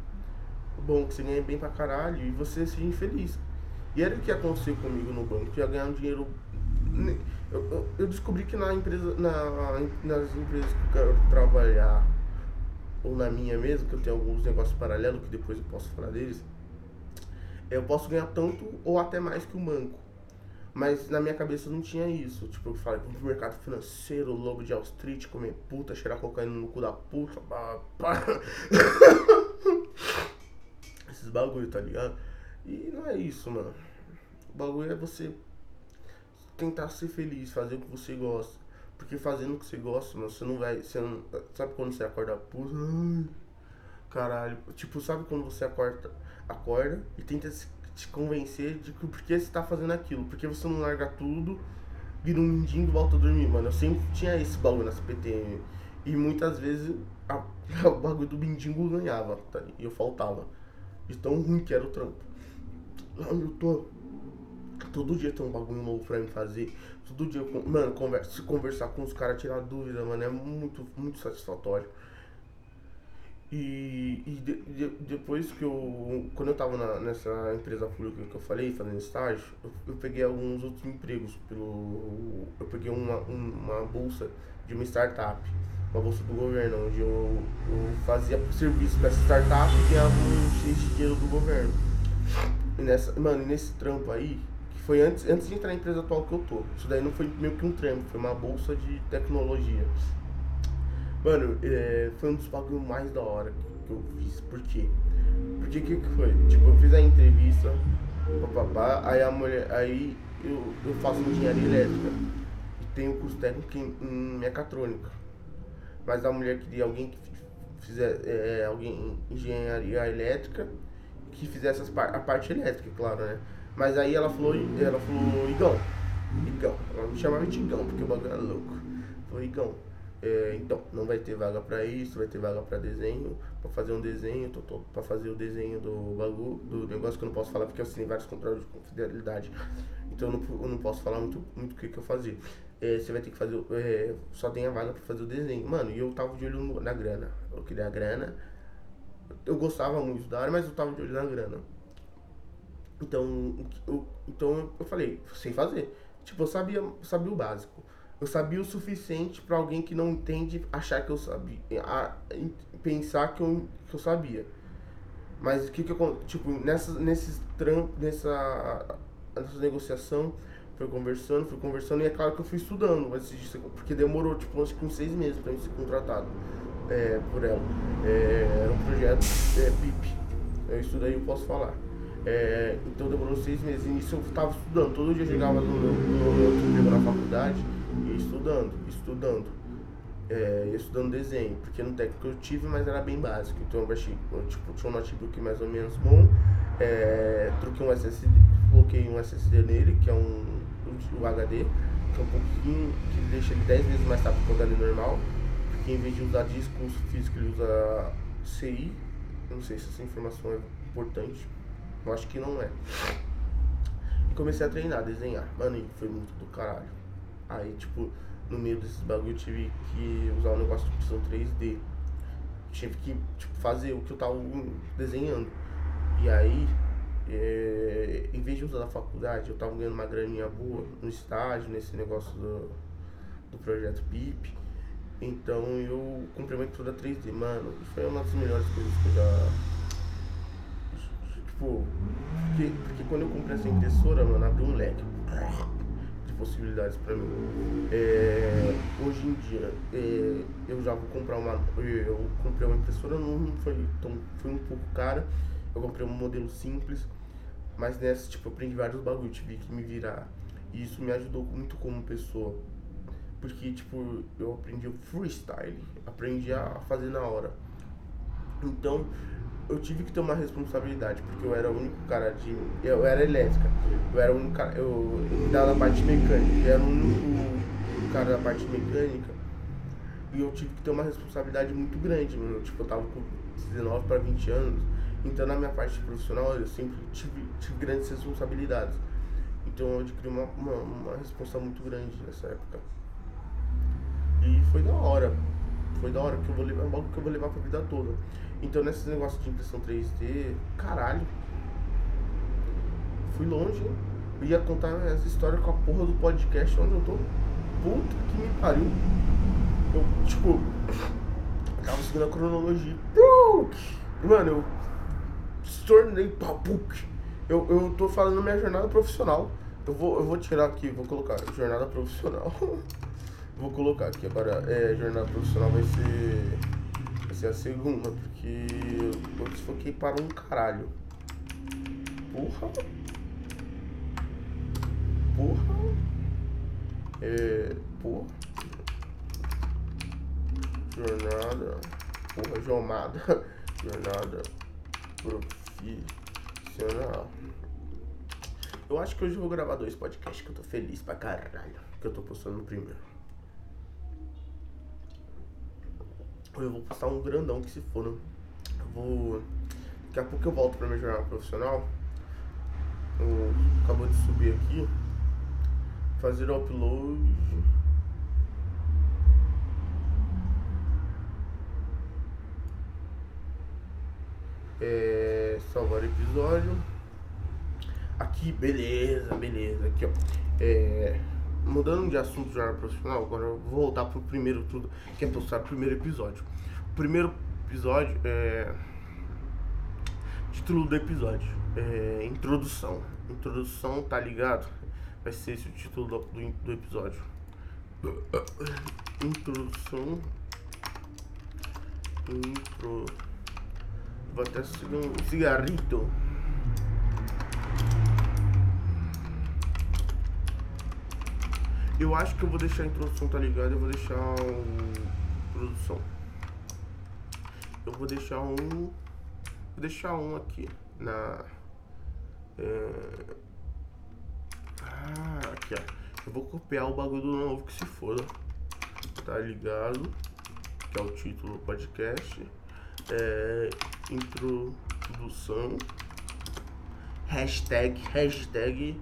Speaker 1: bom, que você ganha bem pra caralho e você ser infeliz. E era o que aconteceu comigo no banco, que ia ganhar um dinheiro. Eu, eu, eu descobri que na empresa, na, nas empresas que eu quero trabalhar, ou na minha mesmo, que eu tenho alguns negócios paralelos, que depois eu posso falar deles, eu posso ganhar tanto ou até mais que o banco. Mas na minha cabeça não tinha isso. Tipo, eu falei, vamos pro mercado financeiro, lobo de Wall Street, comer puta, cheirar cocaína no cu da puta. Pá, pá. Esses bagulho, tá ligado? E não é isso, mano. O bagulho é você tentar ser feliz, fazer o que você gosta. Porque fazendo o que você gosta, mano, você não vai. Você não, sabe quando você acorda puta? Caralho. Tipo, sabe quando você acorda, acorda e tenta se te convencer de que por que você tá fazendo aquilo. Porque você não larga tudo, vira um mindinho e volta a dormir, mano. Eu sempre tinha esse bagulho na CPTM. E muitas vezes a, o bagulho do mindingo ganhava, tá? E eu faltava. De tão ruim que era o trampo. Onde eu tô. Todo dia tem um bagulho novo pra fazer. Todo dia, mano, conversa, conversar com os caras, tirar dúvida, mano, é muito, muito satisfatório. E, e de, de, depois que eu. Quando eu tava na, nessa empresa pública que eu falei, fazendo estágio, eu, eu peguei alguns outros empregos. Pelo, eu peguei uma, uma bolsa de uma startup, uma bolsa do governo, onde eu, eu fazia serviço para essa startup e ganhava um X dinheiro do governo. E nessa, mano, nesse trampo aí, foi antes, antes de entrar na empresa atual que eu tô. Isso daí não foi meio que um trampo, foi uma bolsa de tecnologia. Mano, é, foi um dos bagulhos mais da hora que eu fiz. Por quê? Porque o que, que foi? Tipo, eu fiz a entrevista, papapá, aí a mulher. Aí eu, eu faço engenharia elétrica e tenho curso técnico em, em mecatrônica. Mas a mulher queria alguém que fizesse é, alguém em engenharia elétrica que fizesse a parte elétrica, claro, né? Mas aí ela falou, ela falou, Igão, Igão, ela me chamava de Igão, porque o bagulho era louco. Falou, Igão, é, então, não vai ter vaga para isso, vai ter vaga para desenho, para fazer um desenho, tô, tô para fazer o desenho do bagulho, do negócio que eu não posso falar porque eu assinei vários contratos de confidencialidade. Então eu não, eu não posso falar muito muito o que, que eu fazia. É, você vai ter que fazer, é, só tem a vaga para fazer o desenho. Mano, e eu tava de olho na grana. Eu queria a grana. Eu gostava muito da área, mas eu tava de olho na grana. Então, eu, então eu falei, sem fazer. Tipo, eu sabia, sabia o básico eu sabia o suficiente para alguém que não entende achar que eu sabia, a, pensar que eu, que eu sabia. Mas o que que eu, tipo, nessa, nesses trampos, nessa, nessa negociação, foi conversando, fui conversando, e é claro que eu fui estudando, porque demorou, tipo, uns seis meses para eu ser contratado é, por ela. É, era um projeto é, PIP, eu estudei eu posso falar. É, então demorou seis meses, e nisso eu estava estudando, todo dia eu chegava no meu, emprego na faculdade, e estudando, estudando. É, estudando desenho, porque no técnico eu tive, mas era bem básico. Então eu baixei, eu, tipo, tinha um notebook mais ou menos bom, é, troquei um SSD, coloquei um SSD nele, que é um, um, HD, que é um pouquinho, que deixa ele 10 vezes mais rápido que o HD normal, porque em vez de usar disco físico ele usa CI, não sei se essa informação é importante, eu acho que não é. E comecei a treinar, a desenhar, mano, e foi muito do caralho Aí, tipo, no meio desses bagulho eu tive que usar um negócio de impressão 3D. Tive que, tipo, fazer o que eu tava desenhando. E aí, é, em vez de usar na faculdade, eu tava ganhando uma graninha boa no estágio, nesse negócio do, do projeto PIP. Então eu comprei uma impressora 3D, mano, foi uma das melhores coisas que eu já. Tipo, porque, porque quando eu comprei essa impressora, mano, abriu um leque de possibilidades pra mim. É, hoje em dia, é, eu já vou comprar uma. Eu comprei uma impressora, não foi, tão, foi um pouco cara. Eu comprei um modelo simples, mas nessa, tipo, eu aprendi vários bagulhos, tive que me virar. E isso me ajudou muito como pessoa. Porque, tipo, eu aprendi freestyle, aprendi a fazer na hora. Então, eu tive que ter uma responsabilidade, porque eu era o único cara de. Eu era elétrica, eu era o único cara. Eu, eu dava na parte mecânica, eu era o único cara da parte mecânica. E eu tive que ter uma responsabilidade muito grande, mano. Tipo, eu tava com 19 para 20 anos. Então, na minha parte profissional, eu sempre tive, tive grandes responsabilidades. Então, eu adquiri uma, uma, uma muito grande nessa época. E foi da hora. Foi da hora que eu vou levar, algo que eu vou levar pra vida toda. Então, nesses negócios de impressão 3D, caralho. Fui longe. Eu ia contar essa história com a porra do podcast onde eu tô. Puta que me pariu. Eu, tipo, tava seguindo a cronologia. Mano, eu tornei papuk. Eu, eu tô falando minha jornada profissional. Eu vou, eu vou tirar aqui, vou colocar jornada profissional. vou colocar aqui agora. É, jornada profissional vai ser. Vai ser a segunda, porque eu desfoquei para um caralho. Porra. Porra. É. Porra. Jornada. Porra, jornada. Jornada profissional. Eu acho que hoje eu vou gravar dois podcasts que eu tô feliz pra caralho. Que eu tô postando no primeiro. Eu vou postar um grandão que se for. Né? Eu vou. Daqui a pouco eu volto pra minha jornada profissional. Eu... Acabou de subir aqui. Fazer o upload. É, salvar episódio. Aqui, beleza, beleza. Aqui, ó. É, mudando de assunto já profissional, agora eu vou voltar pro primeiro tudo, que é postar o primeiro episódio. O primeiro episódio é. Título do episódio. É, introdução. Introdução, tá ligado? Vai ser esse o título do, do, episódio. Introdução. Intro. Vou até seguir um cigarrito. Eu acho que eu vou deixar a introdução, tá ligado? Eu vou deixar um. Produção. Eu vou deixar um. Vou deixar um aqui na. É... Ah, aqui ó. Eu vou copiar o bagulho do novo que se foda. Tá ligado? Que é o título do podcast. É, introdução. Hashtag, hashtag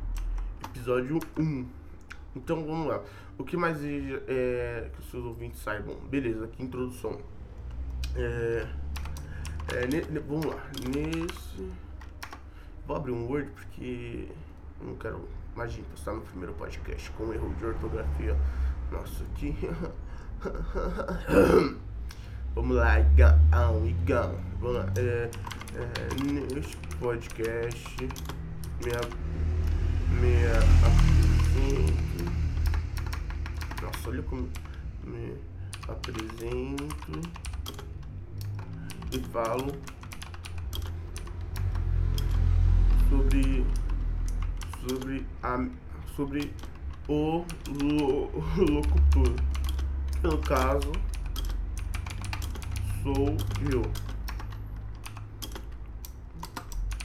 Speaker 1: episódio 1. Então vamos lá. O que mais é, que os seus ouvintes saibam? Beleza, aqui introdução. É, é, ne, ne, vamos lá. Nesse. Vou abrir um Word porque não quero. Imagina, postar no primeiro podcast com erro de ortografia. Nossa, que. Vamos lá, igão, igão. Vamos lá. É, é, neste podcast, minha, minha apresento. Nossa, olha como me apresento e falo sobre sobre a sobre o lo, locutor. No caso, sou eu.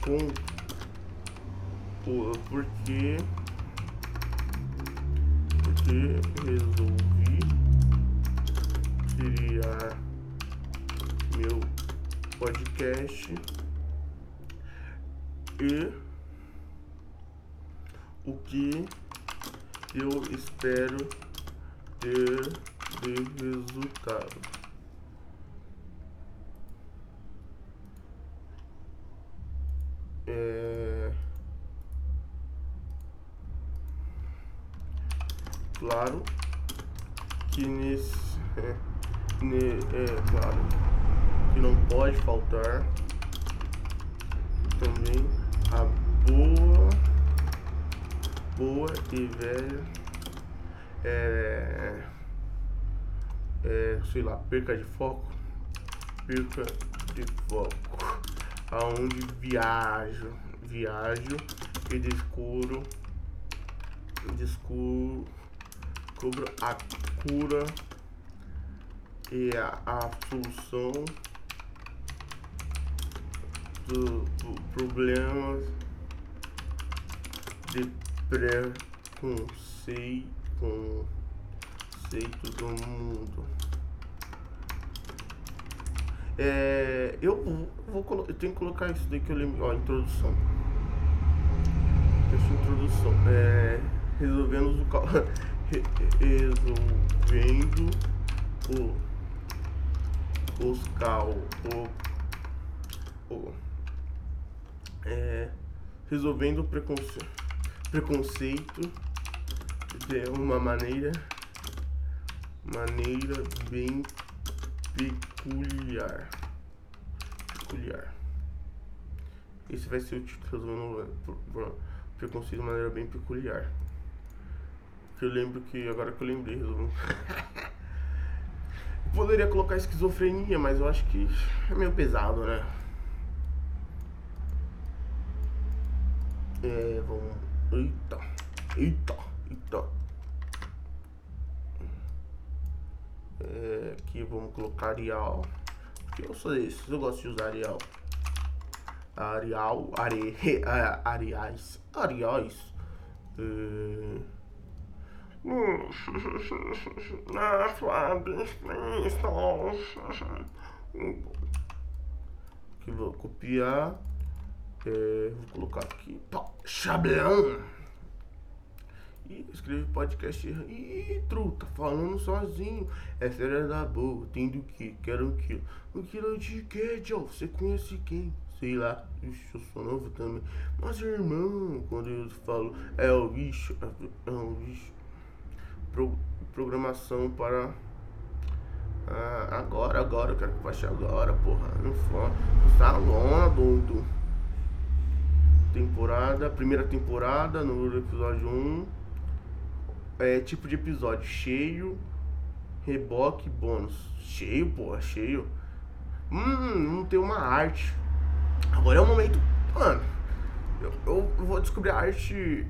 Speaker 1: Com porque porque resolvi criar meu podcast e o que eu espero ter de resultado. É... claro que nesse. É, ne, é claro que não pode faltar também a boa, boa e velha, é, é, sei lá, perca de foco, perca de foco, aonde viajo, viajo e descubro, descubro, descubro a cura e a, a solução do, problemas de preconceito conceito do mundo. É, eu vou eu tenho que colocar isso daí que eu lembro, ó, introdução. Essa introdução. É, resolvendo o resolvendo o os cal o, o é, resolvendo o preconceito, preconceito de uma maneira maneira bem peculiar peculiar. Esse vai ser o título resolvendo preconceito de maneira bem peculiar eu lembro que agora que eu lembrei resolvendo poderia colocar esquizofrenia mas eu acho que é meio pesado né É, vamos. Eita, eita, eita. É, aqui vamos colocar Arial. Eu sou esse, eu gosto de usar Arial. Arial, are, Ariais, Ariais. É... Ah, Flávio, Aqui vou copiar. É, vou colocar aqui. Pá, Chablão. E escreve podcast. Ih, truta, falando sozinho. Essa era da boa. Tem do que? Quero um quilo. Um quilo de quê, Joe? Você conhece quem? Sei lá. Ixi, eu sou novo também. Mas, irmão, quando eu falo é o bicho. É o bicho. Pro, programação para. Ah, agora, agora, eu quero que baixe agora, porra. Não for. Tá lona, doido temporada, primeira temporada, no episódio 1. É tipo de episódio cheio, reboque, bônus. Cheio, porra, cheio. Hum, não tem uma arte. Agora é o momento. Mano, eu, eu vou descobrir a arte.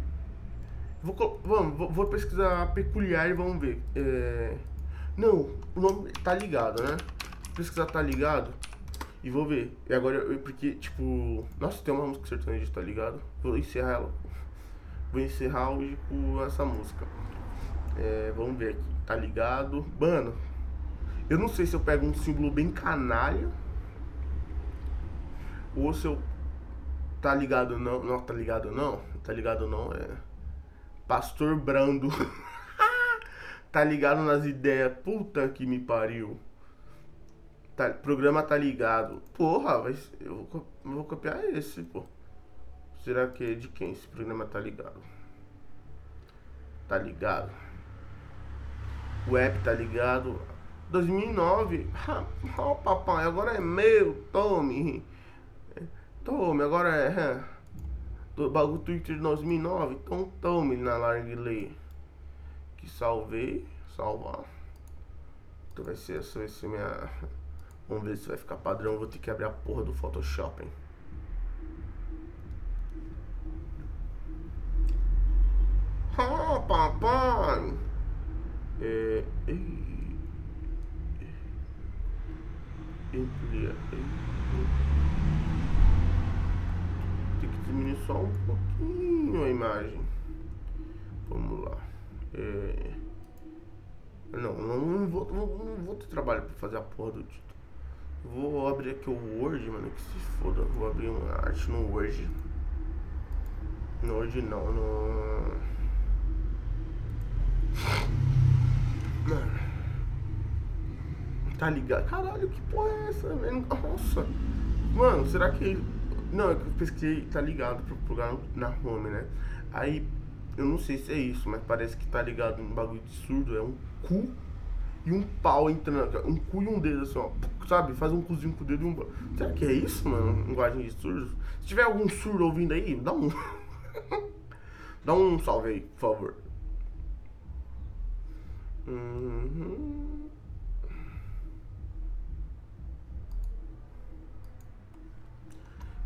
Speaker 1: Vou, vamos, vou, vou pesquisar peculiar e vamos ver. É, não, o nome tá ligado, né? Pesquisar tá ligado. E vou ver. E agora, eu, porque, tipo. Nossa, tem uma música sertaneja, tá ligado? Vou encerrar ela. Vou encerrar hoje com essa música. É, vamos ver aqui. Tá ligado? Mano, eu não sei se eu pego um símbolo bem canalha. Ou se eu. Tá ligado não? Não, tá ligado não? Tá ligado não? É. Pastor Brando. tá ligado nas ideias? Puta que me pariu. Tá, programa tá ligado. Porra, vai, eu vou, vou copiar esse, pô. Será que é de quem esse programa tá ligado? Tá ligado? O app tá ligado. 2009. Ó, oh, papai, agora é meu. Tome. Tome, agora é. Do bagulho Twitter de 2009. Então tome na largue Que salvei. Salvar. Então vai ser essa, vai ser minha. Vamos ver se vai ficar padrão. Vou ter que abrir a porra do Photoshop, hein? Ah, papai! É. Amplia. Tem que diminuir só um pouquinho a imagem. Vamos lá. É. Não, não, vou, não, vou ter trabalho pra fazer a porra do título. Vou abrir aqui o Word, mano, que se foda. Vou abrir uma arte no Word. No Word não, no... Mano. Tá ligado? Caralho, que porra é essa, velho? Nossa. Mano, será que... Não, eu pesquisei, tá ligado pro programa na home, né? Aí Eu não sei se é isso, mas parece que tá ligado no bagulho de surdo. É um cu e um pau entrando. Um cu e um dedo assim, ó. Sabe? Faz um cozinho com o dedo e um. Será que é isso, mano? Linguagem de surdo? Se tiver algum surdo ouvindo aí, dá um. dá um salve aí, por favor. Uhum.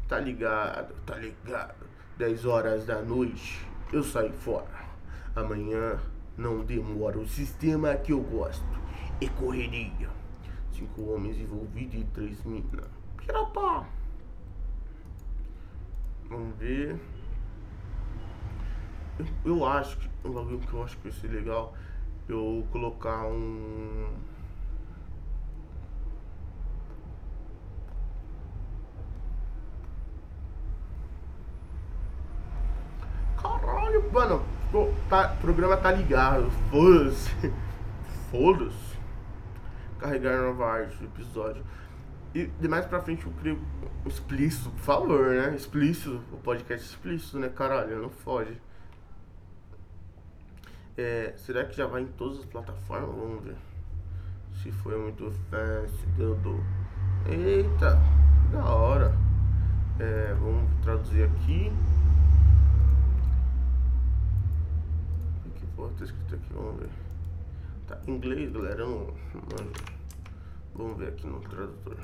Speaker 1: Tá ligado, tá ligado. 10 horas da noite, eu saio fora. Amanhã não demora. O sistema que eu gosto é correria. Cinco homens envolvidos e três minas. Pirapá. Vamos ver. Eu, eu acho que um bagulho que eu acho que vai ser legal eu colocar um Caralho, mano, o tá, programa tá ligado. Foda-se. Foda-se. Carregar nova arte episódio. E de mais pra frente eu crio explícito, por favor, né? Explícito, o podcast explícito, né? Caralho, não foge. É, será que já vai em todas as plataformas? Vamos ver. Se foi muito fancy, deu do. Eita, da hora. É, vamos traduzir aqui. O que porra tá escrito aqui? Vamos ver. Tá inglês, galera. Não, não, vamos ver aqui no tradutor.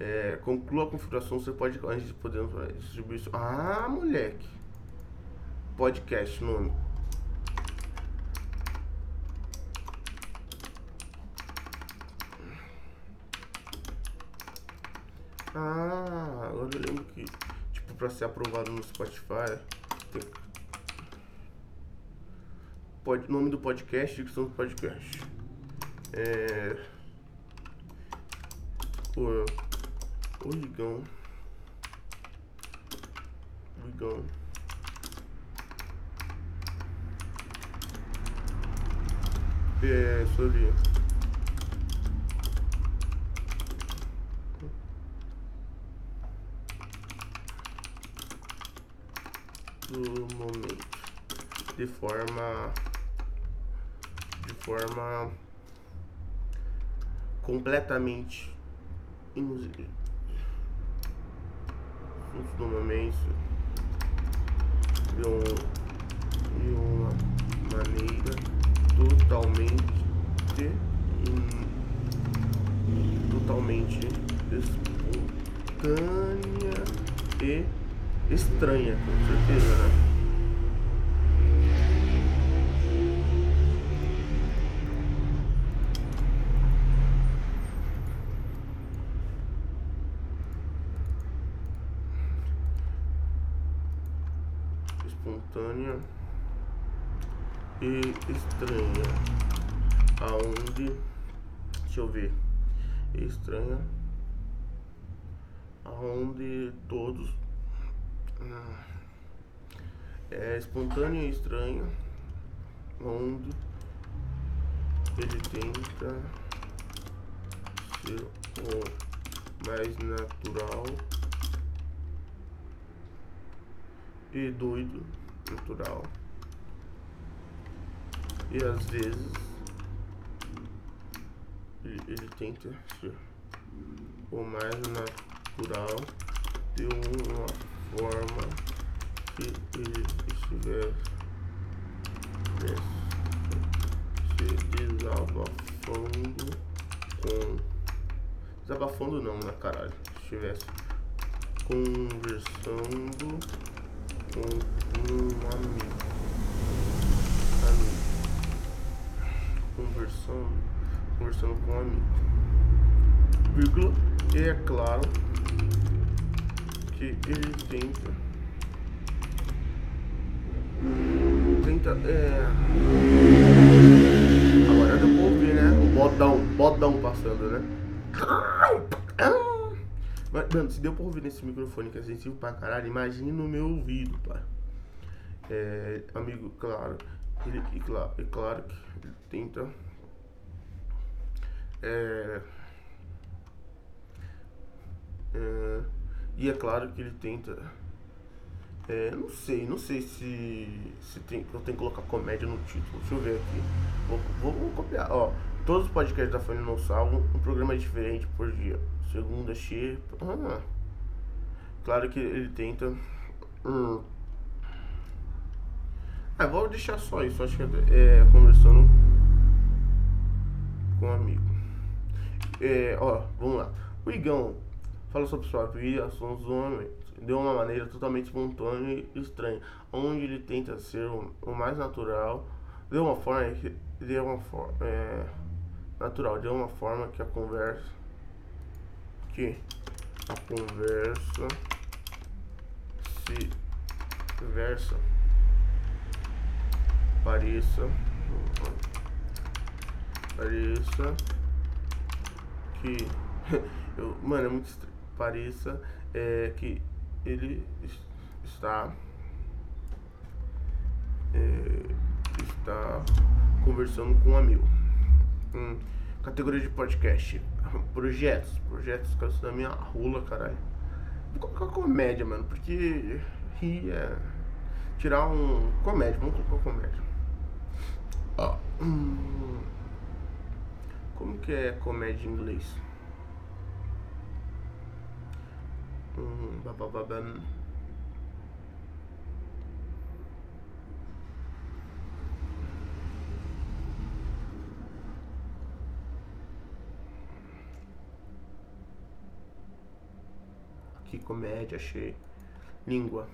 Speaker 1: É, conclua a configuração, você pode, antes de poder distribuir isso. Ah, moleque. Podcast, nome. Ah, agora eu lembro que, tipo, pra ser aprovado no Spotify, tem... Pod, nome do podcast, dicção do podcast. É. O. O Ligão. Ligão. É, sobre. do momento de forma de forma completamente inusitada do momento de, um, de uma maneira totalmente totalmente espontânea e estranha, com certeza, né? Espontânea e estranha. Aonde. Deixa eu ver. Estranha. Aonde todos é espontâneo e estranho, onde ele tenta ser o mais natural e doido natural. E às vezes ele, ele tenta ser o mais natural de uma forma que ele estivesse se desabafando com. Desabafando não, né caralho? Estivesse conversando com um amigo. amigo. Conversando. Conversando com um amigo. Vírgula. E é claro que ele tenta. Tenta. É. Agora deu pra ouvir, né? O bodão, bodão passando, né? Mas, mano, se deu pra ouvir nesse microfone que é sensível pra caralho, imagine no meu ouvido, pai. É, amigo, claro. Ele, e claro, é claro que ele tenta. É, é, e é claro que ele tenta É, não sei, não sei se, se tem, eu tenho que colocar comédia no título. Deixa eu ver aqui. Vou, vou, vou copiar. Ó, todos os podcasts da Folha não salvam, um programa diferente por dia. Segunda, cheia. Ah, claro que ele tenta. Hum. Ah, vou deixar só isso. Acho que é conversando com um amigo. É, ó, vamos lá. O Igão fala sobre sua vida, assuntos do homem de uma maneira totalmente espontânea e estranha, onde ele tenta ser o, o mais natural, de uma forma que de uma forma é, natural, de uma forma que a conversa que a conversa se versa pareça pareça que eu, mano, é muito estranho. Pareça é, que ele está é, está conversando com um amigo. Hum, categoria de podcast. Projetos. Projetos caso da minha rola, caralho. Vou colocar comédia, mano, porque rir é. Tirar um. Comédia, vamos colocar comédia. Ó. Hum, como que é comédia em inglês? Hum. Que comédia, achei. Língua.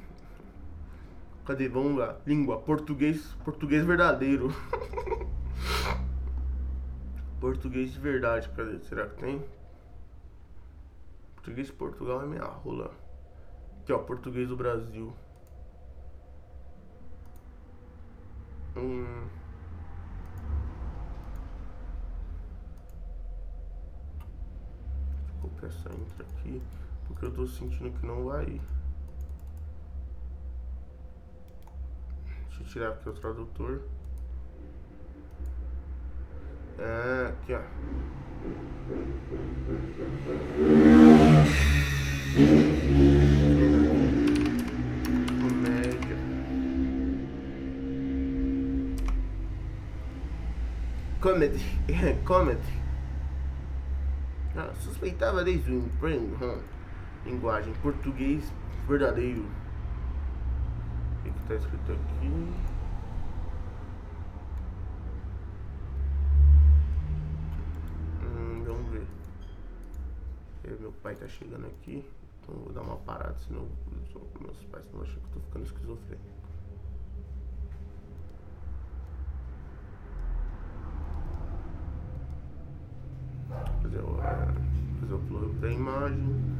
Speaker 1: Cadê? Vamos lá. Língua. Português. Português verdadeiro. português de verdade. Cadê? Será que tem? Português de Portugal é minha rola. Aqui, ó, português do Brasil. Hum. Vou copiar essa intro aqui, porque eu tô sentindo que não vai ir. Deixa eu tirar aqui o tradutor. É, aqui ó. Comédia. Comedy. Comedy. Ah, suspeitava desde o emprego. Hum. Linguagem português verdadeiro. O que está escrito aqui? meu pai tá chegando aqui, então vou dar uma parada, senão meus pais vão achar que eu ficando esquizofrênico. Fazer o, fazer o upload da imagem.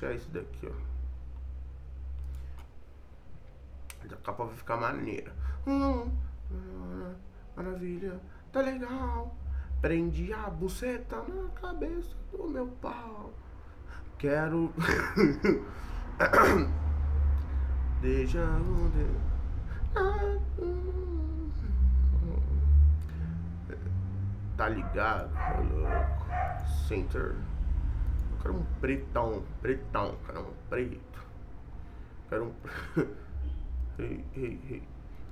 Speaker 1: Deixar isso daqui, ó. A capa vai ficar maneira. Hum. Maravilha, tá legal. Prendi a buceta na cabeça do meu pau. Quero. Deixa onde. Tá ligado, louco. Center. Quero um pretão, pretão, quero um preto. Quero um. hey, hey, hey,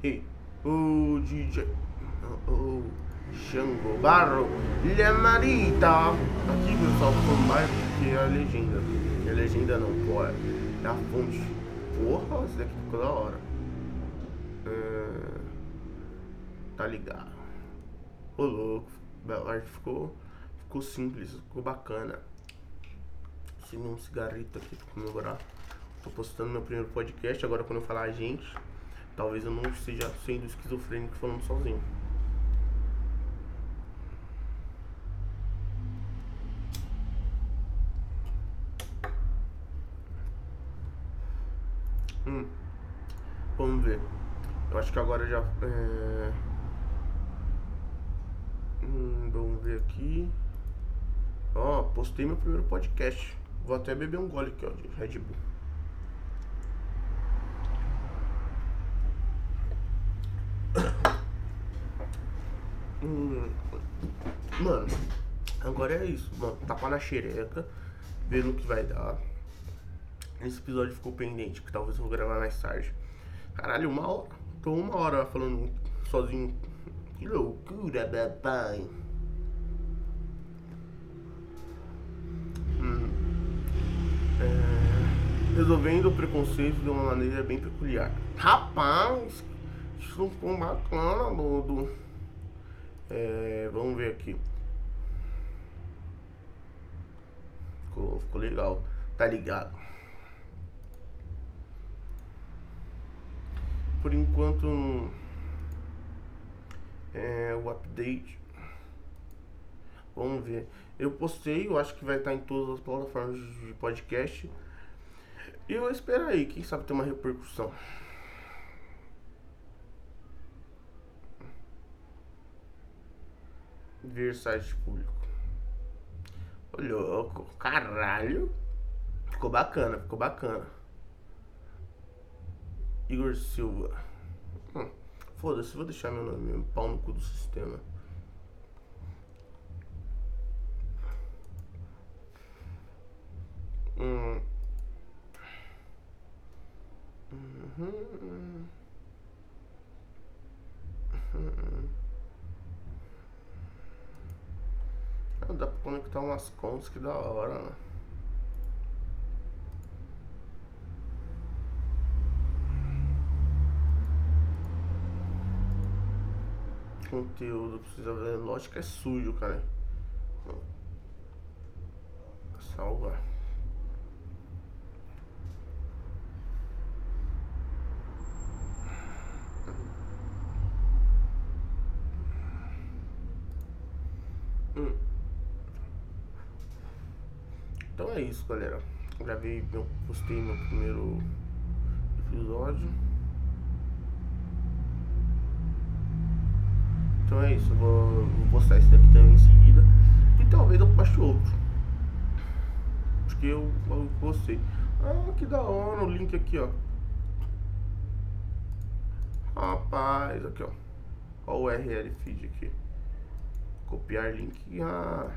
Speaker 1: hey. O DJ. O Xango Barro. Aqui, pessoal, ficou mais porque é a legenda. a legenda não, pô. É a fonte. Porra, isso daqui ficou da hora. É... Tá ligado. Ô louco. Ficou, ficou simples, ficou bacana acendendo um cigarrito aqui pra comemorar. Tô postando meu primeiro podcast, agora quando eu falar a gente, talvez eu não seja sendo esquizofrênico falando sozinho. Hum. Vamos ver. Eu acho que agora já. É... Hum, vamos ver aqui. Ó, postei meu primeiro podcast. Vou até beber um gole aqui, ó, de Red Bull. Hum, mano, agora é isso, mano. Tapa na xereca, vendo o que vai dar. Esse episódio ficou pendente, que talvez eu vou gravar mais tarde. Caralho, uma hora. Tô uma hora falando sozinho. Que loucura, papai. É, resolvendo o preconceito de uma maneira bem peculiar. Rapaz, isso ficou bacana, Lodo. É, vamos ver aqui. Ficou, ficou legal. Tá ligado? Por enquanto é, o update. Vamos ver. Eu postei, eu acho que vai estar em todas as plataformas de podcast. E eu espero aí, quem sabe ter uma repercussão. ver site público. Ô louco, caralho. Ficou bacana, ficou bacana. Igor Silva. Hum, Foda-se, vou deixar meu nome mesmo, pau no cu do sistema. Hum. Uhum. Uhum. Dá pra conectar umas contas que da hora, né? Conteúdo, precisa ver. Lógica é sujo, cara. Salva. É isso, galera. Gravei, eu postei meu primeiro episódio. Então é isso, vou, vou postar esse daqui também em seguida. E talvez eu poste outro. Porque eu, eu postei. Ah, que da hora o link aqui, ó. Rapaz, aqui ó. O URL feed aqui. Copiar link. Ah.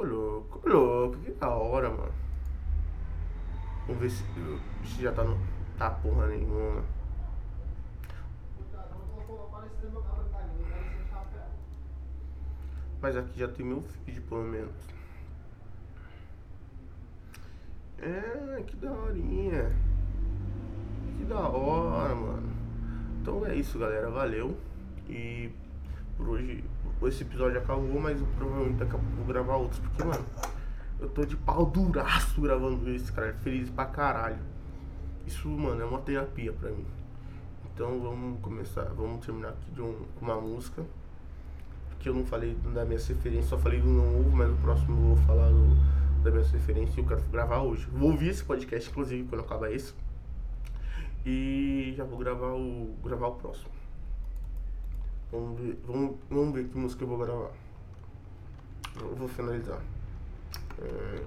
Speaker 1: Ô louco, ô louco, que da hora, mano. Vamos ver se, se já tá no. Tá porra nenhuma. Mas aqui já tem meu feed, pelo menos. É, que daorinha. Que da hora, mano. Então é isso, galera. Valeu. E por hoje, esse episódio acabou, mas provavelmente daqui a pouco vou gravar outros. Porque, mano, eu tô de pau duraço gravando esse, cara. Feliz pra caralho. Isso, mano, é uma terapia pra mim. Então vamos começar, vamos terminar aqui de um, uma música. Que eu não falei da minha referência, só falei do não ovo, mas no próximo eu vou falar do, da minha referência e eu quero gravar hoje. Vou ouvir esse podcast, inclusive, quando acabar esse. E já vou gravar o, gravar o próximo. Vamos ver, vamos, vamos ver que música eu vou gravar. Eu vou finalizar. É...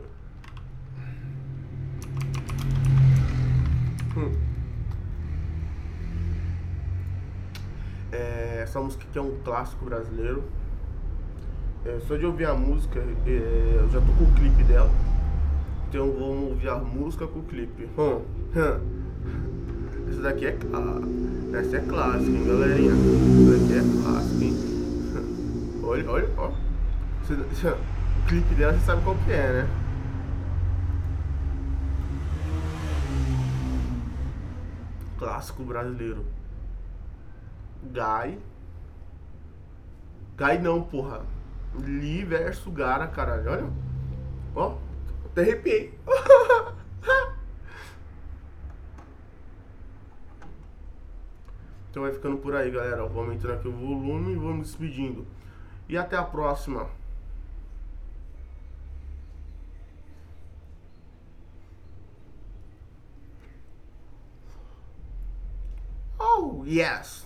Speaker 1: Hum. É, essa música aqui é um clássico brasileiro. É, só de ouvir a música, é, eu já tô com o clipe dela. Então vamos ouvir a música com o clipe. Hum, hum. Essa daqui é. Essa é clássica, hein, galerinha? Essa daqui é clássica, hein? Olha, olha, ó. O clipe dela você sabe qual que é, né? Clássico brasileiro. Guy. Guy não, porra. Lee versus Gara, caralho. Olha. Ó, até arrepiei. Então vai ficando por aí, galera. Vou aumentando aqui o volume e vou me despedindo. E até a próxima. Oh, yes.